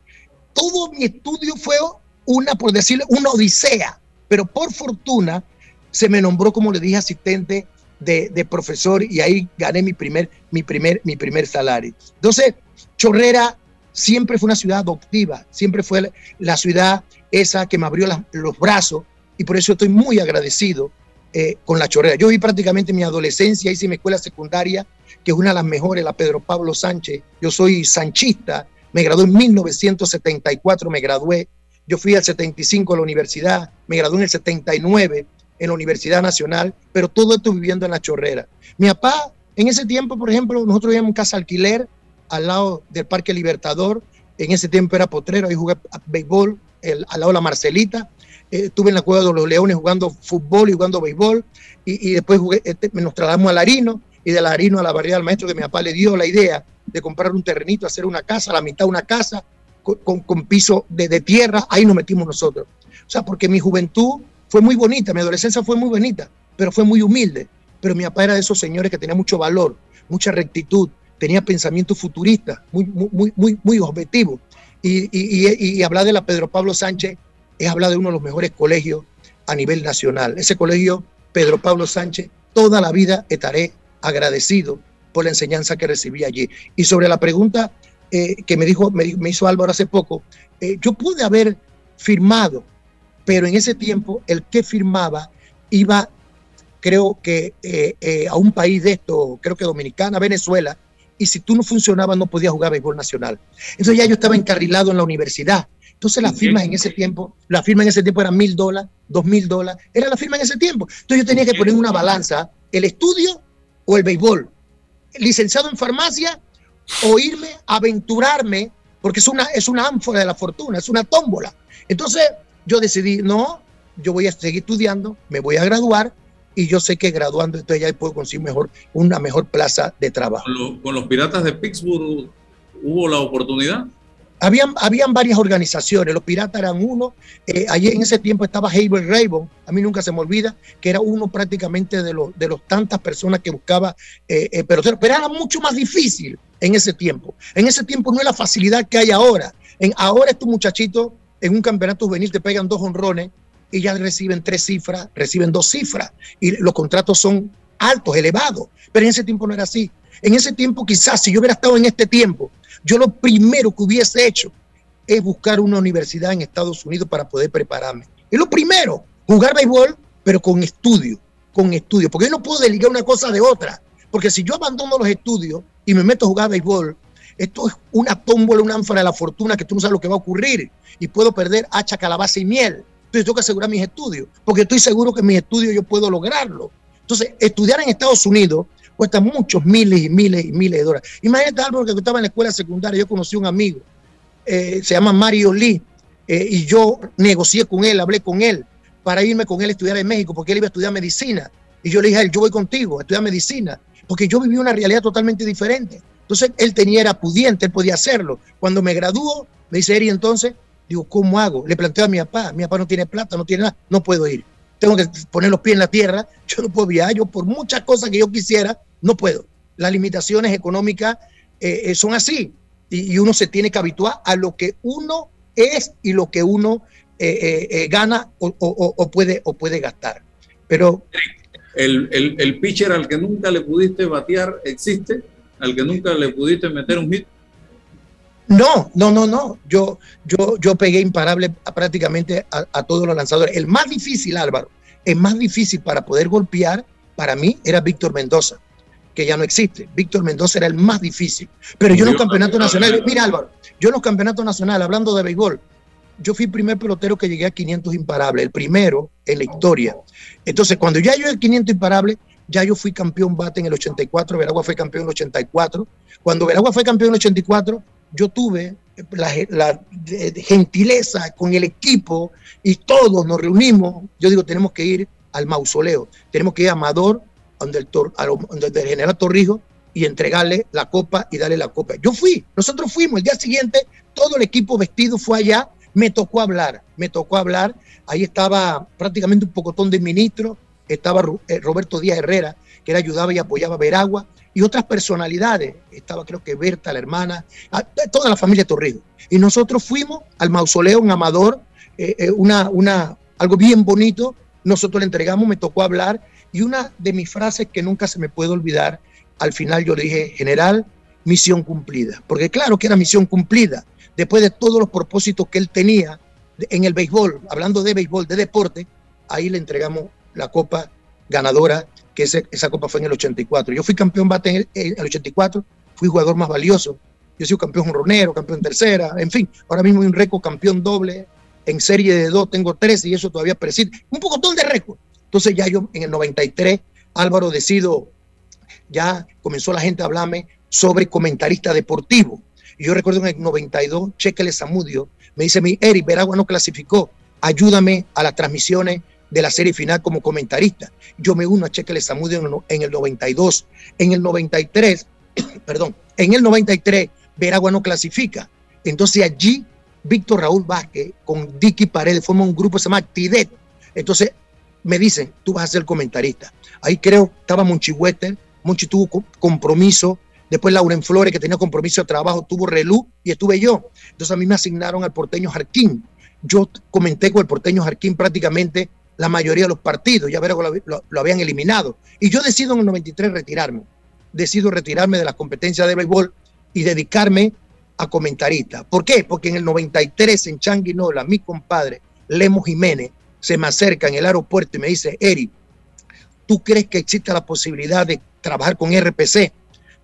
Todo mi estudio fue una, por decirle, una odisea, pero por fortuna se me nombró, como le dije, asistente de, profesor y ahí gané mi primer, mi, primer, mi primer salario. Entonces, Chorrera siempre fue una ciudad adoptiva, siempre fue la, ciudad esa que me abrió los brazos y por eso estoy muy agradecido eh, con la chorrera. Yo vi prácticamente mi adolescencia, hice mi escuela secundaria, que es una de las mejores, la Pedro Pablo Sánchez. Yo soy sanchista, me gradué en 1974, me gradué. Yo fui al 75 a la universidad, me gradué en el 79 en la Universidad Nacional, pero todo esto viviendo en la chorrera. Mi papá, en ese tiempo, por ejemplo, nosotros vivíamos en casa alquiler al lado del Parque Libertador. En ese tiempo era potrero, ahí jugué béisbol al lado de la Marcelita. Eh, estuve en la Cueva de los Leones jugando fútbol y jugando béisbol. Y, después jugué, este, nos trasladamos a Larino y de Larino a la barriada del maestro que mi papá le dio la idea de comprar un terrenito, hacer una casa, la mitad una casa con, con, piso de, de, tierra. Ahí nos metimos nosotros. O sea, porque mi juventud fue muy bonita, mi adolescencia fue muy bonita, pero fue muy humilde. Pero mi papá era de esos señores que tenía mucho valor, mucha rectitud, tenía pensamiento futurista, muy, muy, muy, muy objetivo. Y, y, hablar de la Pedro Pablo Sánchez es hablar de uno de los mejores colegios a nivel nacional. Ese colegio, Pedro Pablo Sánchez, toda la vida estaré agradecido por la enseñanza que recibí allí. Y sobre la pregunta eh, que me, dijo, me, hizo Álvaro hace poco, eh, yo pude haber firmado, pero en ese tiempo el que firmaba iba, creo que eh, a un país de esto, creo que Dominicana, Venezuela, y si tú no funcionabas no podías jugar béisbol nacional. Entonces ya yo estaba encarrilado en la universidad. Entonces las firmas en ese tiempo, la firma en ese tiempo eran mil dólares, dos mil dólares, era la firma en ese tiempo. Entonces yo tenía que poner una balanza, el estudio o el béisbol, licenciado en farmacia o irme aventurarme, porque es una, es una ánfora de la fortuna, es una tómbola. Entonces yo decidí, no, yo voy a seguir estudiando, me voy a graduar y yo sé que graduando entonces ya puedo conseguir mejor, una mejor plaza de trabajo. ¿Con, los piratas de Pittsburgh hubo la oportunidad? Habían, habían varias organizaciones, los piratas eran uno, eh, allí en ese tiempo estaba Haber Raybon, a mí nunca se me olvida, que era uno prácticamente de los de los tantas personas que buscaba eh, eh pero, pero era mucho más difícil en ese tiempo. En ese tiempo no es la facilidad que hay ahora. En, ahora estos muchachitos en un campeonato juvenil te pegan dos honrones y ya reciben tres cifras, reciben dos cifras y los contratos son altos, elevados. Pero en ese tiempo no era así. En ese tiempo quizás si yo hubiera estado en este tiempo, yo lo primero que hubiese hecho es buscar una universidad en Estados Unidos para poder prepararme. Es lo primero, jugar béisbol, pero con estudio, con estudio, porque yo no puedo deligar una cosa de otra. Porque si yo abandono los estudios y me meto a jugar béisbol, esto es una tómbola, una ánfora de la fortuna que tú no sabes lo que va a ocurrir y puedo perder hacha, calabaza y miel. Entonces tengo que asegurar mis estudios, porque estoy seguro que mis estudios yo puedo lograrlo. Entonces, estudiar en Estados Unidos cuesta muchos miles y miles y miles de dólares. Imagínate algo que estaba en la escuela secundaria, yo conocí a un amigo, eh, se llama Mario Lee, eh, y yo negocié con él, hablé con él para irme con él a estudiar en México, porque él iba a estudiar medicina. Y yo le dije a él, yo voy contigo a estudiar medicina, porque yo viví una realidad totalmente diferente. Entonces, él tenía, era pudiente, él podía hacerlo. Cuando me graduó, me dice, Eri, entonces, Digo, ¿cómo hago? Le planteo a mi papá, mi papá no tiene plata, no tiene nada, no puedo ir. Tengo que poner los pies en la tierra, *laughs* yo no puedo viajar, yo por muchas cosas que yo quisiera, no puedo. Las limitaciones económicas eh, eh, son así y, uno se tiene que habituar a lo que uno es y lo que uno eh, gana o, puede, o puede gastar. Pero... El, el, el pitcher al que nunca le pudiste batear existe, al que nunca le pudiste meter un hit. No, no, no, no. Yo, yo, yo pegué imparable prácticamente a, todos los lanzadores. El más difícil, Álvaro, el más difícil para poder golpear, para mí, era Víctor Mendoza, que ya no existe. Víctor Mendoza era el más difícil. Pero yo en los campeonatos nacionales, mira Álvaro, yo en los campeonatos nacionales, hablando de béisbol, yo fui el primer pelotero que llegué a 500 imparables, el primero en la historia. Entonces, cuando ya yo el 500 imparables, ya yo fui campeón bate en el 84, Veragua fue campeón en el 84. Cuando Veragua fue campeón en el 84, yo tuve la, gentileza con el equipo y todos nos reunimos. Yo digo, tenemos que ir al mausoleo, tenemos que ir a Amador, donde el, donde el general Torrijos, y entregarle la copa y darle la copa. Yo fui, nosotros fuimos, el día siguiente todo el equipo vestido fue allá, me tocó hablar, me tocó hablar, ahí estaba prácticamente un pocotón de ministros, estaba eh, Roberto Díaz Herrera, que era ayudaba y apoyaba a Veragua, y otras personalidades. Estaba creo que Berta, la hermana, toda la familia Torrijos. Y nosotros fuimos al mausoleo en Amador, eh, eh, una, una, algo bien bonito. Nosotros le entregamos, me tocó hablar y una de mis frases que nunca se me puede olvidar, al final yo le dije, general, misión cumplida. Porque claro que era misión cumplida. Después de todos los propósitos que él tenía en el béisbol, hablando de béisbol, de deporte, ahí le entregamos la copa ganadora, que esa copa fue en el 84. Yo fui campeón bate en el, 84, fui jugador más valioso. Yo soy campeón ronero, campeón tercera, en fin, ahora mismo hay un récord campeón doble, en serie de dos tengo tres y eso todavía preside. Un poco de récord. Entonces ya yo en el 93, Álvaro decido, ya comenzó la gente a hablarme sobre comentarista deportivo. Y yo recuerdo en el 92, Chequele Zamudio me dice, mi Eric, Veragua no clasificó, ayúdame a las transmisiones de la serie final como comentarista. Yo me uno a Chequele Zamudio en el 92. En el 93, *clears throat* perdón, en el 93, Veragua no clasifica. Entonces allí, Víctor Raúl Vázquez con Dicky Paredes forman un grupo que se llama Actidet. Entonces me dicen, tú vas a ser comentarista. Ahí creo estaba Monchi Wetter, Monchi tuvo compromiso, después Lauren Flores, que tenía compromiso de trabajo, tuvo relú y estuve yo. Entonces a mí me asignaron al porteño Jarquín. Yo comenté con el porteño Jarquín prácticamente la mayoría de los partidos, ya verán lo, lo, habían eliminado. Y yo decido en el 93 retirarme. Decido retirarme de las competencias de béisbol y dedicarme a comentarista. ¿Por qué? Porque en el 93 en Changuinola, mi compadre Lemo Jiménez se me acerca en el aeropuerto y me dice, Eri, ¿tú crees que existe la posibilidad de trabajar con RPC?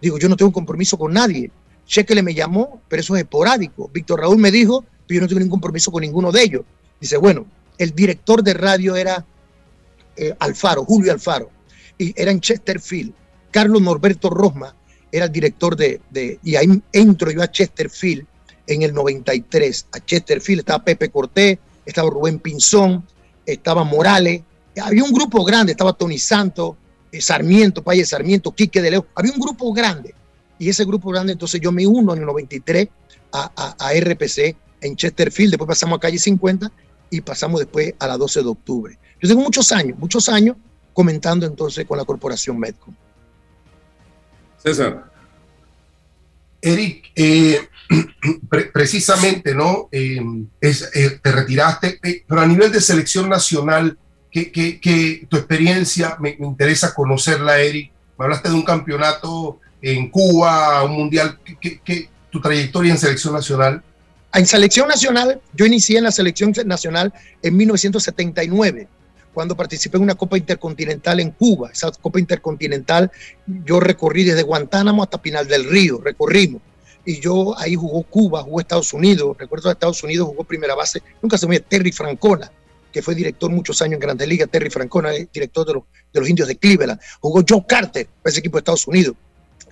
Digo, yo no tengo compromiso con nadie. Chequele me llamó, pero eso es esporádico. Víctor Raúl me dijo, pero yo no tengo ningún compromiso con ninguno de ellos. Dice, bueno, el director de radio era eh, Alfaro, Julio Alfaro, y era en Chesterfield. Carlos Norberto Rosma era el director de, de, y ahí entro yo a Chesterfield en el 93. A Chesterfield estaba Pepe Cortés, estaba Rubén Pinzón, estaba Morales, había un grupo grande, estaba Tony Santos, eh, Sarmiento, Paye Sarmiento, Quique de Leo, había un grupo grande. Y ese grupo grande, entonces yo me uno en el 93 a, a, RPC en Chesterfield, después pasamos a calle 50 y pasamos después a la 12 de octubre. Yo tengo muchos años, muchos años comentando entonces con la corporación Medco. César. Eric, eh, precisamente, ¿no? Es, eh, te retiraste, eh, pero a nivel de selección nacional, ¿qué, tu experiencia? Me, interesa conocerla, Eric. Me hablaste de un campeonato en Cuba, un mundial. ¿Qué, tu trayectoria en selección nacional? En selección nacional, yo inicié en la selección nacional en 1979 cuando participé en una Copa Intercontinental en Cuba. Esa Copa Intercontinental yo recorrí desde Guantánamo hasta Pinal del Río, recorrimos y yo ahí jugó Cuba, jugó Estados Unidos, recuerdo Estados Unidos jugó primera base, nunca se me Terry Francona, que fue director muchos años en Grandes Ligas, Terry Francona, director de los, de los indios de Cleveland, jugó Joe Carter, ese equipo de Estados Unidos.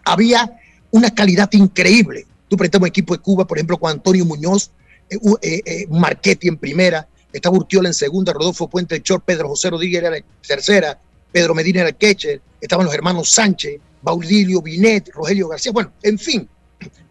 Había una calidad increíble. Tú prestas un equipo de Cuba, por ejemplo, con Antonio Muñoz, eh, eh, eh, en primera, estaba Urtiola en segunda, Rodolfo Puente el Pedro José Rodríguez era en tercera, Pedro Medina era el catcher, estaban los hermanos Sánchez, Baudilio Binet, Rogelio García, bueno, en fin,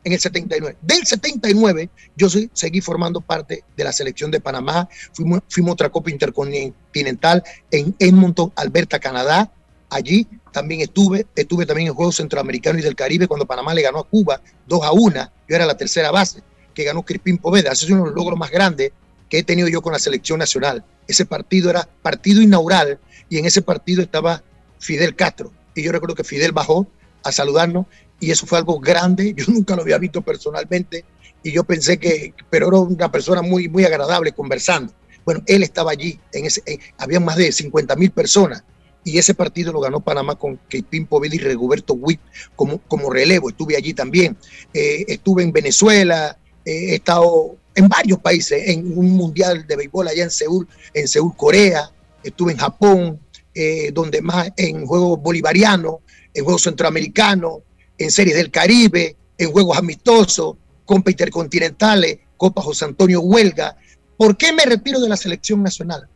en el 79. Del 79 yo seguí formando parte de la selección de Panamá, fuimos, fuimos otra Copa Intercontinental en Edmonton, Alberta, Canadá. Allí también estuve, estuve también en Juegos Centroamericanos y del Caribe cuando Panamá le ganó a Cuba 2 a 1. Yo era la tercera base que ganó Crispín Poveda. Ese es uno de los logros más grandes que he tenido yo con la selección nacional. Ese partido era partido inaugural y en ese partido estaba Fidel Castro. Y yo recuerdo que Fidel bajó a saludarnos y eso fue algo grande. Yo nunca lo había visto personalmente y yo pensé que, pero era una persona muy, muy agradable conversando. Bueno, él estaba allí, en ese, había más de 50 mil personas y ese partido lo ganó Panamá con Keipin Poveda y Regoberto Witt como, como relevo. Estuve allí también. Eh, estuve en Venezuela, he estado en varios países, en un mundial de béisbol allá en Seúl, en Seúl, Corea. Estuve en Japón, eh, donde más en juegos bolivarianos, en juegos centroamericanos, en series del Caribe, en juegos amistosos, Copa Intercontinentales, Copa José Antonio Huelga. ¿Por qué me retiro de la selección nacional?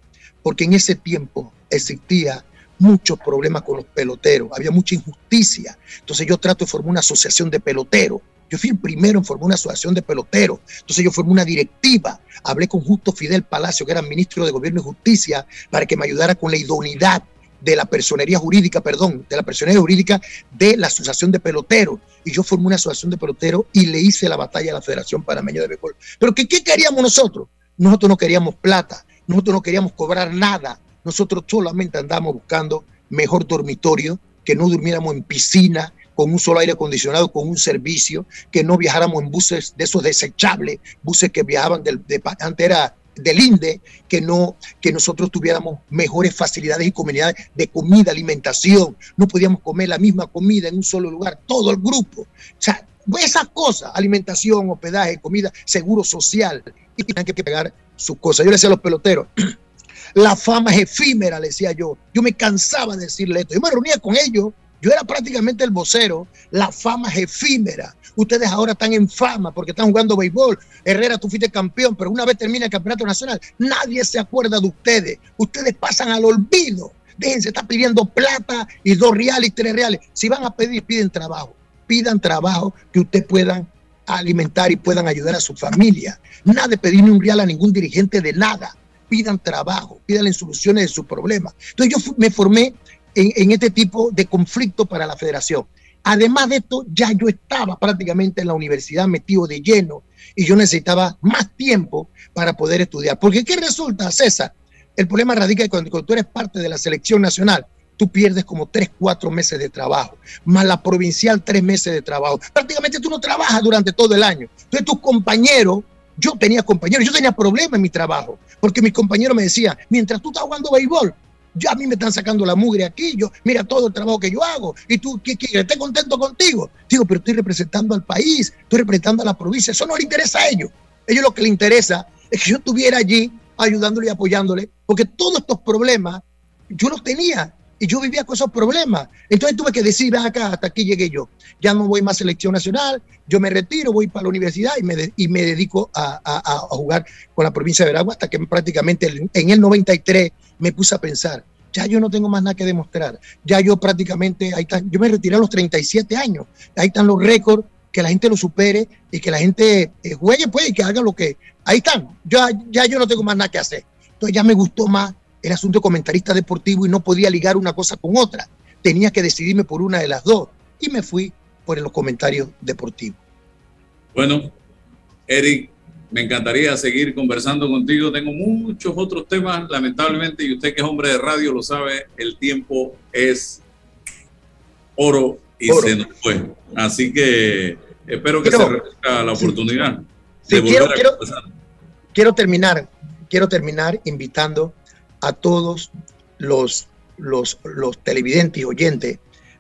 Porque en ese tiempo existía muchos problemas con los peloteros, había mucha injusticia. Entonces yo trato de formar una asociación de peloteros. Yo fui el primero en formar una asociación de peloteros. Entonces yo formé una directiva. Hablé con Justo Fidel Palacio, que era ministro de Gobierno y Justicia, para que me ayudara con la idoneidad de la personería jurídica, perdón, de la personería jurídica de la Asociación de Peloteros. Y yo formé una asociación de peloteros y le hice la batalla a la Federación Panameña de Béisbol. Pero ¿qué, ¿qué queríamos nosotros? Nosotros no queríamos plata, nosotros no queríamos cobrar nada, nosotros solamente andábamos buscando mejor dormitorio, que no durmiéramos en piscina, con un solo aire acondicionado, con un servicio, que no viajáramos en buses de esos desechables, buses que viajaban del, de, antes era del INDE que, no, que nosotros tuviéramos mejores facilidades y comunidades de comida, alimentación. No podíamos comer la misma comida en un solo lugar, todo el grupo. O sea, esas cosas, alimentación, hospedaje, comida, seguro social, y tienen que pagar sus cosas. Yo le decía a los peloteros, *clears throat* la fama es efímera, le decía yo. Yo me cansaba de decirle esto. Yo me reunía con ellos, yo era prácticamente el vocero. La fama es efímera. Ustedes ahora están en fama porque están jugando béisbol. Herrera, tú fuiste campeón, pero una vez termina el campeonato nacional, nadie se acuerda de ustedes. Ustedes pasan al olvido. Déjense, está pidiendo plata y dos reales y tres reales. Si van a pedir, piden trabajo. Pidan trabajo que ustedes puedan alimentar y puedan ayudar a su familia. Nada de pedir un real a ningún dirigente de nada. Pidan trabajo, pidan soluciones de sus problemas. Entonces yo me formé en, en este tipo de conflicto para la federación. Además de esto, ya yo estaba prácticamente en la universidad metido de lleno y yo necesitaba más tiempo para poder estudiar. Porque ¿qué resulta, César? El problema radica en cuando, cuando tú eres parte de la selección nacional, tú pierdes como tres, cuatro meses de trabajo, más la provincial tres meses de trabajo. Prácticamente tú no trabajas durante todo el año. Entonces tus compañeros, yo tenía compañeros, yo tenía problemas en mi trabajo, porque mis compañeros me decían, mientras tú estás jugando béisbol, ya a mí me están sacando la mugre aquí, yo, mira todo el trabajo que yo hago, y tú, ¿qué quieres? Estoy contento contigo. Digo, pero estoy representando al país, estoy representando a la provincia, eso no le interesa a ellos. Ellos lo que les interesa es que yo estuviera allí ayudándole y apoyándole, porque todos estos problemas yo los tenía y yo vivía con esos problemas. Entonces tuve que decir, acá, hasta aquí llegué yo. Ya no voy más a selección nacional, yo me retiro, voy para la universidad y me, de, y me dedico a, a, a, jugar con la provincia de Veragua hasta que prácticamente en el 93 me puse a pensar, ya yo no tengo más nada que demostrar. Ya yo prácticamente, ahí está, yo me retiré a los 37 años. Ahí están los récords, que la gente lo supere y que la gente eh, juegue pues y que haga lo que... Ahí están, ya, ya yo no tengo más nada que hacer. Entonces ya me gustó más el asunto de comentarista deportivo y no podía ligar una cosa con otra. Tenía que decidirme por una de las dos y me fui por los comentarios deportivos. Bueno, Eric, me encantaría seguir conversando contigo. Tengo muchos otros temas, lamentablemente, y usted que es hombre de radio lo sabe, el tiempo es oro y oro. se nos fue. Así que espero que quiero, se repita la oportunidad. Sí, quiero, quiero, quiero terminar, quiero terminar invitando a todos los, los, los televidentes y oyentes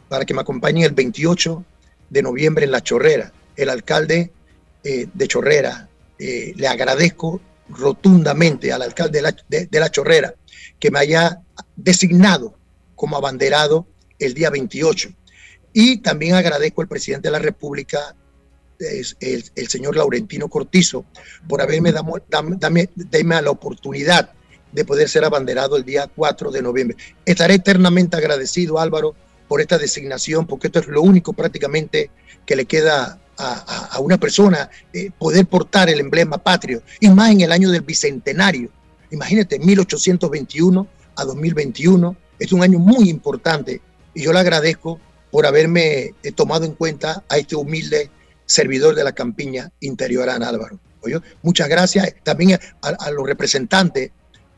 para que me acompañen el 28 de noviembre en La Chorrera. El alcalde eh, de Chorrera, eh, le agradezco rotundamente al alcalde de la, de, la, Chorrera que me haya designado como abanderado el día 28. Y también agradezco al presidente de la República, el, el, señor Laurentino Cortizo, por haberme dado la oportunidad de poder ser abanderado el día 4 de noviembre. Estaré eternamente agradecido, Álvaro, por esta designación, porque esto es lo único prácticamente que le queda a, a, una persona, eh, poder portar el emblema patrio, y más en el año del bicentenario. Imagínate, 1821 a 2021, es un año muy importante, y yo le agradezco por haberme eh, tomado en cuenta a este humilde servidor de la campiña interior, Álvaro. ¿Oye? Muchas gracias también a, los representantes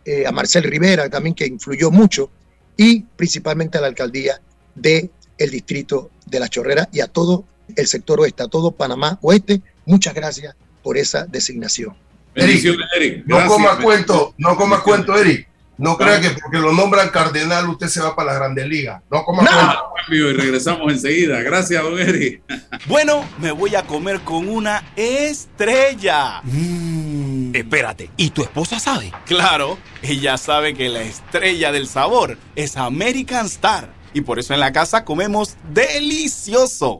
eh, a Marcel Rivera también que influyó mucho y principalmente a la alcaldía del el distrito de La Chorrera y a todo el sector oeste, a todo Panamá oeste. Muchas gracias por esa designación. Eric, Eric. no coma cuento, no coma cuento, Eric. No crea que porque lo nombran cardenal usted se va para las grandes ligas. No coma no. cuento. Y regresamos enseguida. Gracias, don Eric. *laughs* Bueno, me voy a comer con una estrella. Mm. Espérate, ¿y tu esposa sabe? Claro, ella sabe que la estrella del sabor es American Star. Y por eso en la casa comemos delicioso.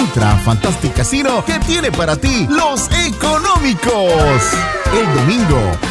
Entra a Fantastic Casino que tiene para ti los económicos. El domingo,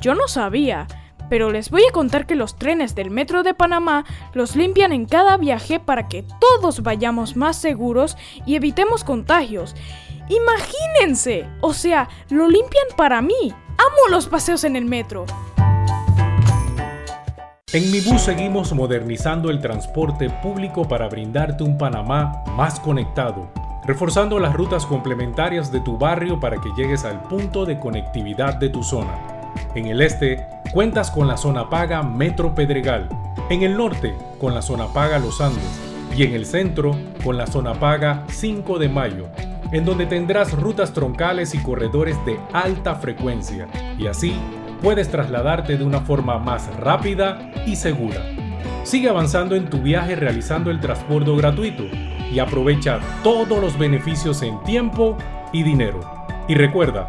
Yo no sabía, pero les voy a contar que los trenes del Metro de Panamá los limpian en cada viaje para que todos vayamos más seguros y evitemos contagios. Imagínense, o sea, lo limpian para mí. Amo los paseos en el metro. En Mi Bus seguimos modernizando el transporte público para brindarte un Panamá más conectado, reforzando las rutas complementarias de tu barrio para que llegues al punto de conectividad de tu zona. En el este, cuentas con la zona paga Metro Pedregal. En el norte, con la zona paga Los Andes. Y en el centro, con la zona paga 5 de Mayo, en donde tendrás rutas troncales y corredores de alta frecuencia. Y así, puedes trasladarte de una forma más rápida y segura. Sigue avanzando en tu viaje realizando el transporte gratuito y aprovecha todos los beneficios en tiempo y dinero. Y recuerda,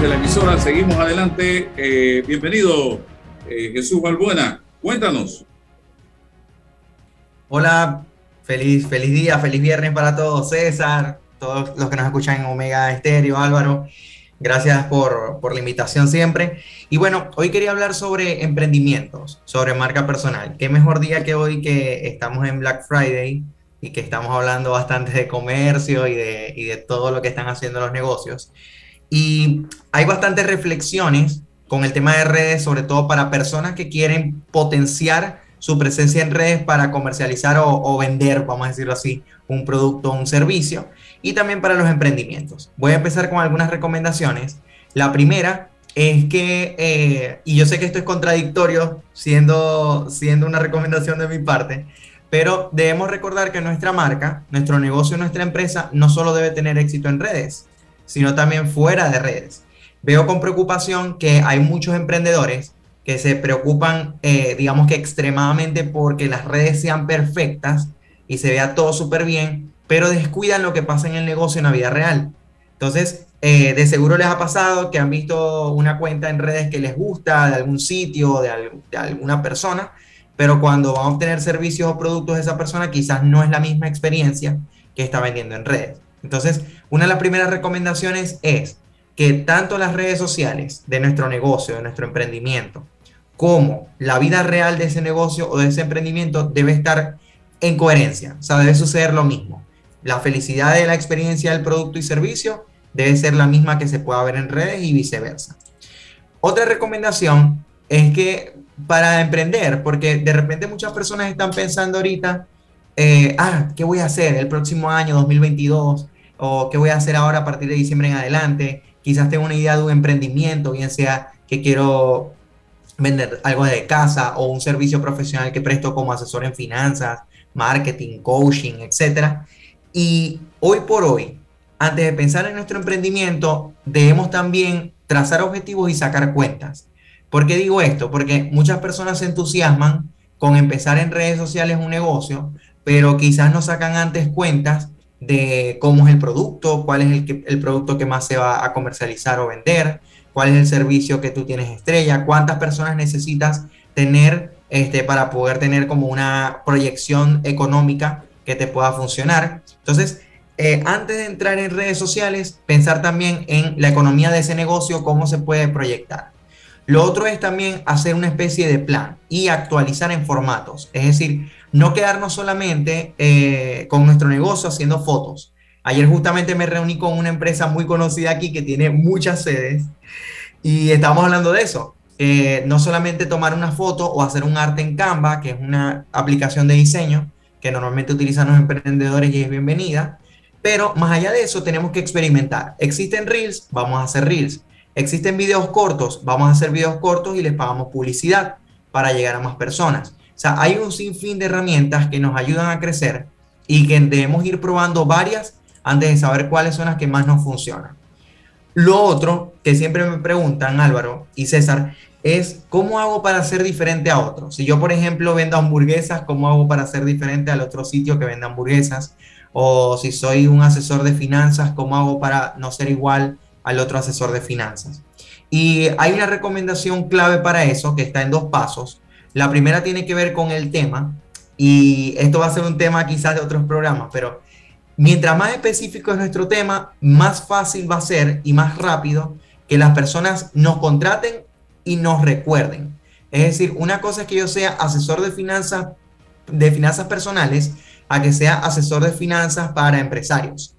De la emisora. Seguimos adelante. Eh, bienvenido, eh, Jesús Balbuena. Cuéntanos. Hola, feliz, feliz día, feliz viernes para todos. César, todos los que nos escuchan en Omega Estéreo, Álvaro. Gracias por, por, la invitación siempre. Y bueno, hoy quería hablar sobre emprendimientos, sobre marca personal. Qué mejor día que hoy que estamos en Black Friday y que estamos hablando bastante de comercio y de, y de todo lo que están haciendo los negocios. Y hay bastantes reflexiones con el tema de redes, sobre todo para personas que quieren potenciar su presencia en redes para comercializar o, vender, vamos a decirlo así, un producto o un servicio, y también para los emprendimientos. Voy a empezar con algunas recomendaciones. La primera es que, eh, y yo sé que esto es contradictorio siendo, siendo una recomendación de mi parte, pero debemos recordar que nuestra marca, nuestro negocio, nuestra empresa no solo debe tener éxito en redes, sino también fuera de redes. Veo con preocupación que hay muchos emprendedores que se preocupan, eh, digamos que extremadamente porque las redes sean perfectas y se vea todo súper bien, pero descuidan lo que pasa en el negocio en la vida real. Entonces, eh, de seguro les ha pasado que han visto una cuenta en redes que les gusta de algún sitio, de, de alguna persona, pero cuando van a obtener servicios o productos de esa persona, quizás no es la misma experiencia que está vendiendo en redes. Entonces, una de las primeras recomendaciones es que tanto las redes sociales de nuestro negocio, de nuestro emprendimiento, como la vida real de ese negocio o de ese emprendimiento debe estar en coherencia, o sea, debe suceder lo mismo. La felicidad de la experiencia del producto y servicio debe ser la misma que se pueda ver en redes y viceversa. Otra recomendación es que para emprender, porque de repente muchas personas están pensando ahorita, eh, ah, ¿qué voy a hacer el próximo año 2022? ¿O qué voy a hacer ahora a partir de diciembre en adelante? Quizás tengo una idea de un emprendimiento, bien sea que quiero vender algo de casa o un servicio profesional que presto como asesor en finanzas, marketing, coaching, etc. Y hoy por hoy, antes de pensar en nuestro emprendimiento, debemos también trazar objetivos y sacar cuentas. ¿Por qué digo esto? Porque muchas personas se entusiasman con empezar en redes sociales un negocio, pero quizás no sacan antes cuentas de cómo es el producto, cuál es el, producto que más se va a comercializar o vender, cuál es el servicio que tú tienes estrella, cuántas personas necesitas tener este, para poder tener como una proyección económica que te pueda funcionar. Entonces, eh, antes de entrar en redes sociales, pensar también en la economía de ese negocio, cómo se puede proyectar. Lo otro es también hacer una especie de plan y actualizar en formatos. Es decir, no quedarnos solamente eh, con nuestro negocio haciendo fotos. Ayer justamente me reuní con una empresa muy conocida aquí que tiene muchas sedes y estamos hablando de eso. Eh, no solamente tomar una foto o hacer un arte en Canva, que es una aplicación de diseño que normalmente utilizan los emprendedores y es bienvenida, pero más allá de eso tenemos que experimentar. Existen reels, vamos a hacer reels. Existen videos cortos, vamos a hacer videos cortos y les pagamos publicidad para llegar a más personas. Sea, hay un sinfín de herramientas que nos ayudan a crecer y que debemos ir probando varias antes de saber cuáles son las que más nos funcionan. Lo otro que siempre me preguntan Álvaro y César es cómo hago para ser diferente a otro. Si yo, por ejemplo, vendo hamburguesas, ¿cómo hago para ser diferente al otro sitio que vende hamburguesas? O si soy un asesor de finanzas, ¿cómo hago para no ser igual al otro asesor de finanzas? Y hay una recomendación clave para eso que está en dos pasos. La primera tiene que ver con el tema y esto va a ser un tema quizás de otros programas, pero Mientras más específico es nuestro tema, más fácil va a ser y más rápido que las personas nos contraten y nos recuerden. Es decir, una cosa es que yo sea asesor de finanzas, de finanzas personales, a que sea asesor de finanzas para empresarios.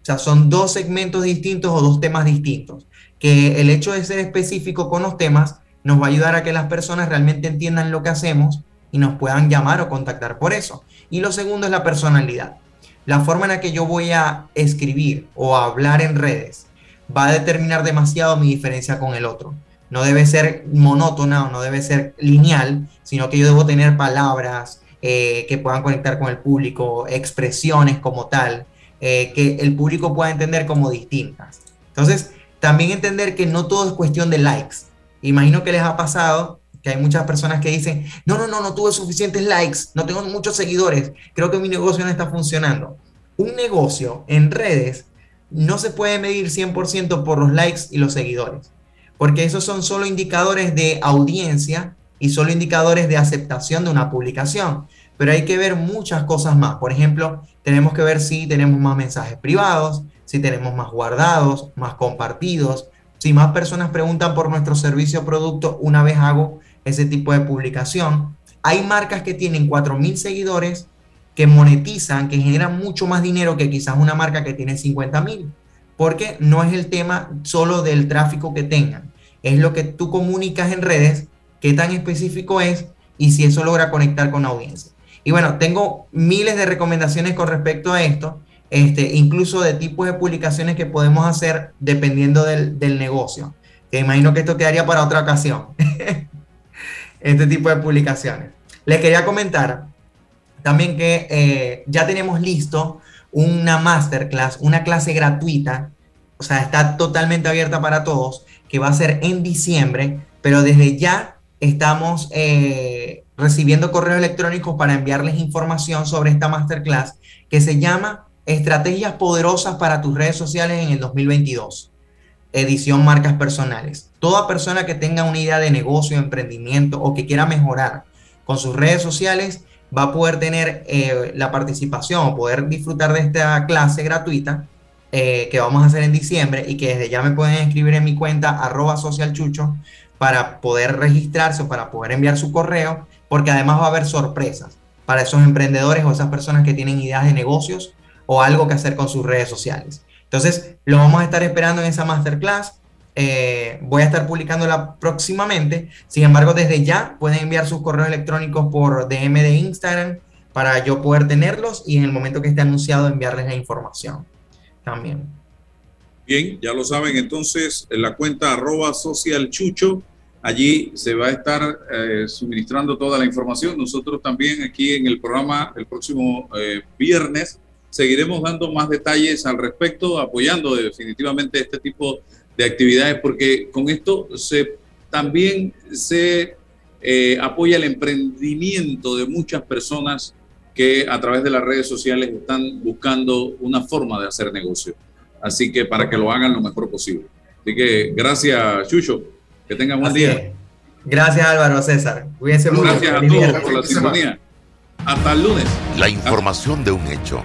O sea, son dos segmentos distintos o dos temas distintos. Que el hecho de ser específico con los temas nos va a ayudar a que las personas realmente entiendan lo que hacemos y nos puedan llamar o contactar por eso. Y lo segundo es la personalidad la forma en la que yo voy a escribir o hablar en redes va a determinar demasiado mi diferencia con el otro. No debe ser monótona o no debe ser lineal, sino que yo debo tener palabras eh, que puedan conectar con el público, expresiones como tal, eh, que el público pueda entender como distintas. Entonces, también entender que no todo es cuestión de likes. Imagino que les ha pasado que hay muchas personas que dicen, no, no, no, no tuve suficientes likes, no tengo muchos seguidores, creo que mi negocio no está funcionando. Un negocio en redes no se puede medir 100% por los likes y los seguidores, porque esos son solo indicadores de audiencia y solo indicadores de aceptación de una publicación. Pero hay que ver muchas cosas más. Por ejemplo, tenemos que ver si tenemos más mensajes privados, si tenemos más guardados, más compartidos, si más personas preguntan por nuestro servicio o producto una vez hago ese tipo de publicación. Hay marcas que tienen 4.000 seguidores que monetizan, que generan mucho más dinero que quizás una marca que tiene 50.000, porque no es el tema solo del tráfico que tengan, es lo que tú comunicas en redes, qué tan específico es y si eso logra conectar con la audiencia. Y bueno, tengo miles de recomendaciones con respecto a esto, este, incluso de tipos de publicaciones que podemos hacer dependiendo del, del negocio. Que imagino que esto quedaría para otra ocasión. *laughs* este tipo de publicaciones. Les quería comentar también que eh, ya tenemos listo una masterclass, una clase gratuita, o sea, está totalmente abierta para todos, que va a ser en diciembre, pero desde ya estamos eh, recibiendo correos electrónicos para enviarles información sobre esta masterclass que se llama Estrategias Poderosas para tus redes sociales en el 2022 edición marcas personales. Toda persona que tenga una idea de negocio, emprendimiento o que quiera mejorar con sus redes sociales va a poder tener eh, la participación o poder disfrutar de esta clase gratuita eh, que vamos a hacer en diciembre y que desde ya me pueden escribir en mi cuenta arroba socialchucho para poder registrarse o para poder enviar su correo, porque además va a haber sorpresas para esos emprendedores o esas personas que tienen ideas de negocios o algo que hacer con sus redes sociales. Entonces, lo vamos a estar esperando en esa masterclass. eh, voy a estar publicándola próximamente. Sin embargo, desde ya pueden enviar sus correos electrónicos por DM de Instagram para yo poder tenerlos y en el momento que esté anunciado enviarles la información también. Bien, ya lo saben entonces, en la cuenta arroba socialchucho, allí se va a estar eh, suministrando toda la información. Nosotros también aquí en el programa el próximo eh, viernes seguiremos dando más detalles al respecto, apoyando definitivamente este tipo de actividades, porque con esto se, también se eh, apoya el emprendimiento de muchas personas que a través de las redes sociales están buscando una forma de hacer negocio. Así que para que lo hagan lo mejor posible. Así que gracias, Chucho. Que tengan buen día. Gracias, Álvaro César. Cuídense mucho. Gracias a todos por la sintonía. Hasta el lunes. La información de un hecho